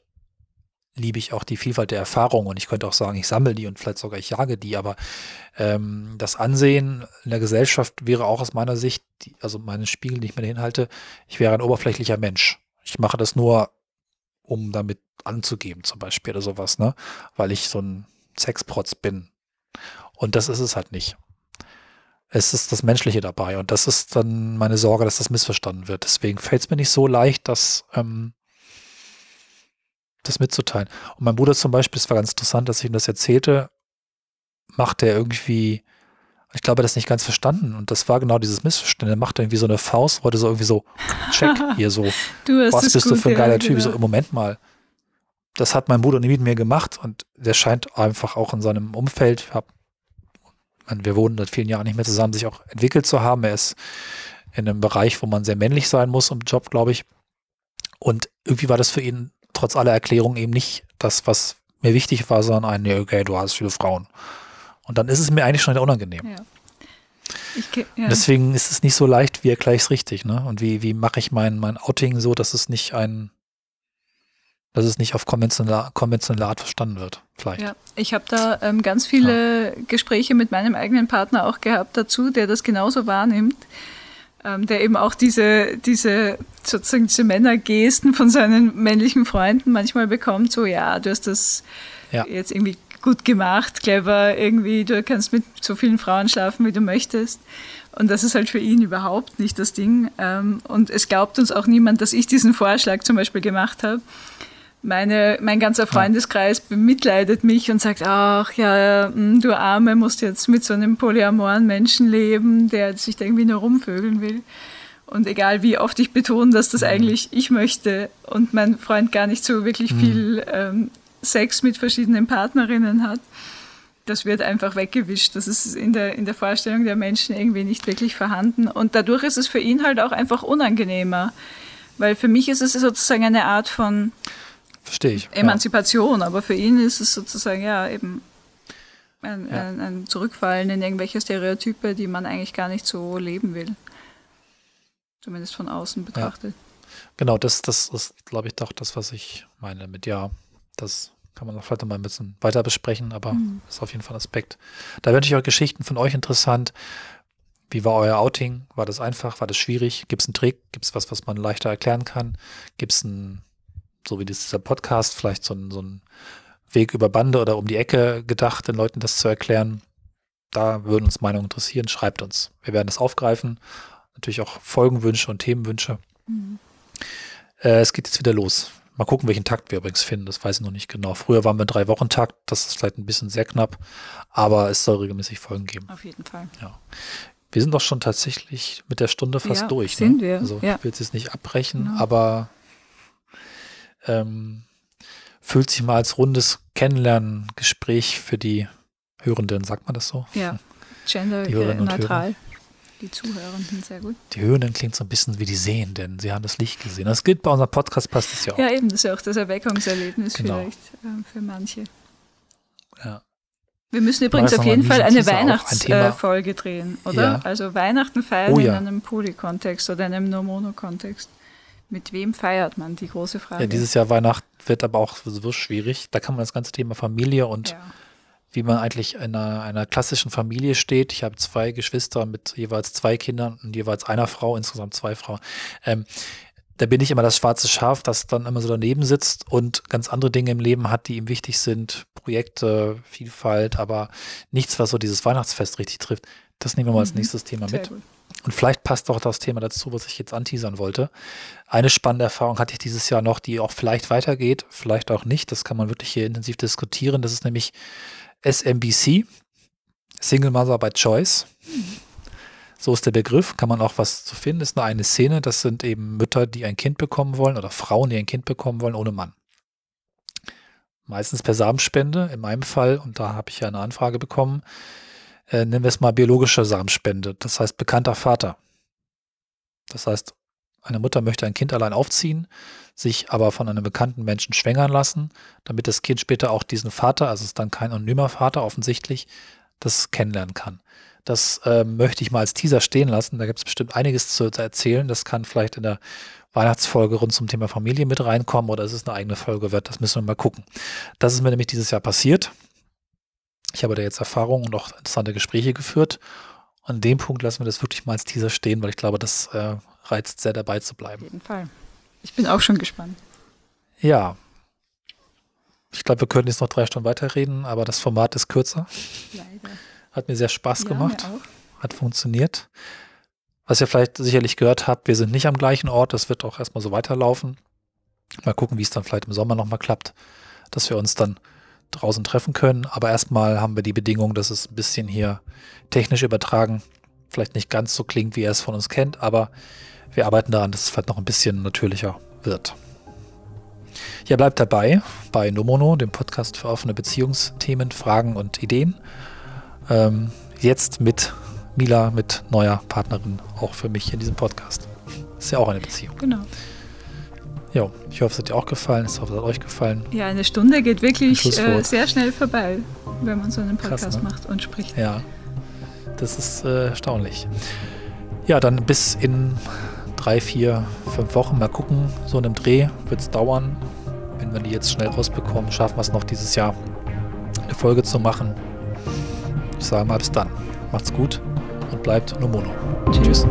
liebe ich auch die Vielfalt der Erfahrungen und ich könnte auch sagen, ich sammle die und vielleicht sogar ich jage die, aber ähm, das Ansehen in der Gesellschaft wäre auch aus meiner Sicht, die, also meinen Spiegel, den ich mir hinhalte, ich wäre ein oberflächlicher Mensch. Ich mache das nur, um damit anzugeben, zum Beispiel oder sowas, ne? Weil ich so ein Sexprotz bin. Und das ist es halt nicht. Es ist das Menschliche dabei und das ist dann meine Sorge, dass das missverstanden wird. Deswegen fällt es mir nicht so leicht, das ähm, das mitzuteilen. Und mein Bruder zum Beispiel, es war ganz interessant, dass ich ihm das erzählte, macht er irgendwie, ich glaube, er hat das nicht ganz verstanden. Und das war genau dieses Missverständnis. Er macht irgendwie so eine Faust, wollte so irgendwie so, check, hier so. du hast Was bist gut, du für ein geiler ja, Typ? genau. So, im Moment mal. Das hat mein Bruder nie mit mir gemacht und der scheint einfach auch in seinem Umfeld, hab, wir wohnen seit vielen Jahren nicht mehr zusammen, sich auch entwickelt zu haben. Er ist in einem Bereich, wo man sehr männlich sein muss im Job, glaube ich. Und irgendwie war das für ihn trotz aller Erklärungen eben nicht das, was mir wichtig war, sondern ein, okay, du hast viele Frauen. Und dann ist es mir eigentlich schon wieder unangenehm. Ja. Ich, ja. Deswegen ist es nicht so leicht, wie erkläre ich es richtig, ne? Und wie, wie mache ich mein, mein Outing so, dass es nicht ein, dass es nicht auf konventionelle, konventionelle Art verstanden wird, vielleicht. Ja, ich habe da ähm, ganz viele Gespräche mit meinem eigenen Partner auch gehabt dazu, der das genauso wahrnimmt, ähm, der eben auch diese, diese sozusagen diese Männergesten von seinen männlichen Freunden manchmal bekommt, so ja, du hast das Ja. jetzt irgendwie gut gemacht, clever, irgendwie, du kannst mit so vielen Frauen schlafen, wie du möchtest. Und das ist halt für ihn überhaupt nicht das Ding. Ähm, und es glaubt uns auch niemand, dass ich diesen Vorschlag zum Beispiel gemacht habe meine, mein ganzer Freundeskreis bemitleidet mich und sagt, ach ja, hm, du Arme, musst jetzt mit so einem polyamoren Menschen leben, der sich da irgendwie nur rumvögeln will. Und egal wie oft ich betone, dass das eigentlich ich möchte und mein Freund gar nicht so wirklich viel ähm, Sex mit verschiedenen Partnerinnen hat, das wird einfach weggewischt. Das ist in der, in der Vorstellung der Menschen irgendwie nicht wirklich vorhanden. Und dadurch ist es für ihn halt auch einfach unangenehmer. Weil für mich ist es sozusagen eine Art von Verstehe ich. Ja. Emanzipation, aber für ihn ist es sozusagen ja eben ein, Ja. ein, ein Zurückfallen in irgendwelche Stereotype, die man eigentlich gar nicht so leben will. Zumindest von außen betrachtet. Genau, das, das ist, glaube ich, doch das, was ich meine mit ja. Das kann man auch vielleicht noch mal ein bisschen weiter besprechen, aber Mhm. ist auf jeden Fall ein Aspekt. Da wären natürlich auch Geschichten von euch interessant. Wie war euer Outing? War das einfach? War das schwierig? Gibt es einen Trick? Gibt es was, was man leichter erklären kann? Gibt es ein, so wie dieser Podcast, vielleicht so ein, so ein Weg über Bande oder um die Ecke gedacht, den Leuten das zu erklären? Da würden uns Meinungen interessieren. Schreibt uns. Wir werden das aufgreifen. Natürlich auch Folgenwünsche und Themenwünsche. Äh, es geht jetzt wieder los. Mal gucken, welchen Takt wir übrigens finden. Das weiß ich noch nicht genau. Früher waren wir drei Wochen Takt. Das ist vielleicht ein bisschen sehr knapp. Aber es soll regelmäßig Folgen geben. Auf jeden Fall. Wir sind doch schon tatsächlich mit der Stunde fast Ja, durch. sind ne? wir, Also ja. ich will es jetzt nicht abbrechen, Genau. aber ähm, fühlt sich mal als rundes Kennenlernen-Gespräch für die Hörenden, sagt man das so? Ja, und genderneutral. Die Zuhörenden, sehr gut. Die Hörenden klingt so ein bisschen wie die Sehenden. Sie haben das Licht gesehen. Das gilt bei unserem Podcast, passt das ja auch. Ja, eben, das ist ja auch das Erweckungserlebnis Genau. vielleicht ähm, für manche. Ja. Wir müssen übrigens auf jeden Fall eine auch, ein. Weihnachtsfolge drehen, oder? Ja. Also Weihnachten feiern Oh in ja. einem Poly-Kontext oder einem No-Mono-Kontext. Mit wem feiert man? Die große Frage. Ja, dieses Jahr Weihnachten wird aber auch so schwierig. Da kann man das ganze Thema Familie und Ja. wie man eigentlich in einer, einer klassischen Familie steht. Ich habe zwei Geschwister mit jeweils zwei Kindern und jeweils einer Frau, insgesamt zwei Frauen. Ähm, da bin ich immer das schwarze Schaf, das dann immer so daneben sitzt und ganz andere Dinge im Leben hat, die ihm wichtig sind. Projekte, Vielfalt, aber nichts, was so dieses Weihnachtsfest richtig trifft. Das nehmen wir mal als Mhm. nächstes Thema Sehr mit. gut. Und vielleicht passt auch das Thema dazu, was ich jetzt anteasern wollte. Eine spannende Erfahrung hatte ich dieses Jahr noch, die auch vielleicht weitergeht, vielleicht auch nicht. Das kann man wirklich hier intensiv diskutieren. Das ist nämlich SMBC, Single Mother by Choice. So ist der Begriff, kann man auch was zu finden. Ist nur eine Szene. Das sind eben Mütter, die ein Kind bekommen wollen oder Frauen, die ein Kind bekommen wollen ohne Mann. Meistens per Samenspende, in meinem Fall, und da habe ich ja eine Anfrage bekommen, äh, nennen wir es mal biologische Samenspende. Das heißt bekannter Vater. Das heißt, eine Mutter möchte ein Kind allein aufziehen, sich aber von einem bekannten Menschen schwängern lassen, damit das Kind später auch diesen Vater, also es ist dann kein anonymer Vater offensichtlich, das kennenlernen kann. Das äh, möchte ich mal als Teaser stehen lassen. Da gibt es bestimmt einiges zu erzählen. Das kann vielleicht in der Weihnachtsfolge rund zum Thema Familie mit reinkommen oder es ist eine eigene Folge wert. Das müssen wir mal gucken. Das ist mir nämlich dieses Jahr passiert. Ich habe da jetzt Erfahrungen und auch interessante Gespräche geführt. An dem Punkt lassen wir das wirklich mal als Teaser stehen, weil ich glaube, das äh, reizt sehr dabei zu Auf bleiben. jeden Fall. Ich bin auch schon gespannt. Ja. Ich glaube, wir können jetzt noch drei Stunden weiterreden, aber das Format ist kürzer. Leider. Hat mir sehr Spaß Ja, gemacht. Hat funktioniert. Was ihr vielleicht sicherlich gehört habt, wir sind nicht am gleichen Ort. Das wird auch erstmal so weiterlaufen. Mal gucken, wie es dann vielleicht im Sommer nochmal klappt, dass wir uns dann draußen treffen können. Aber erstmal haben wir die Bedingung, dass es ein bisschen hier technisch übertragen vielleicht nicht ganz so klingt, wie er es von uns kennt, aber wir arbeiten daran, dass es vielleicht noch ein bisschen natürlicher wird. Ja, bleibt dabei bei Nomono, dem Podcast für offene Beziehungsthemen, Fragen und Ideen. Ähm, jetzt mit Mila, mit neuer Partnerin, auch für mich in diesem Podcast. Ist ja auch eine Beziehung. Genau. Ja, ich hoffe, es hat dir auch gefallen. Ich hoffe, es hat euch gefallen. Ja, eine Stunde geht wirklich äh, sehr schnell vorbei, wenn man so einen Podcast Krass, ne? macht und spricht. Ja, das ist äh, erstaunlich. Ja, dann bis in drei, vier, fünf Wochen mal gucken. So einem Dreh wird es dauern. Wenn wir die jetzt schnell rausbekommen, schaffen wir es noch dieses Jahr, eine Folge zu machen. Ich sage mal bis dann. Macht's gut und bleibt Nomono. Tschüss. Tschüss.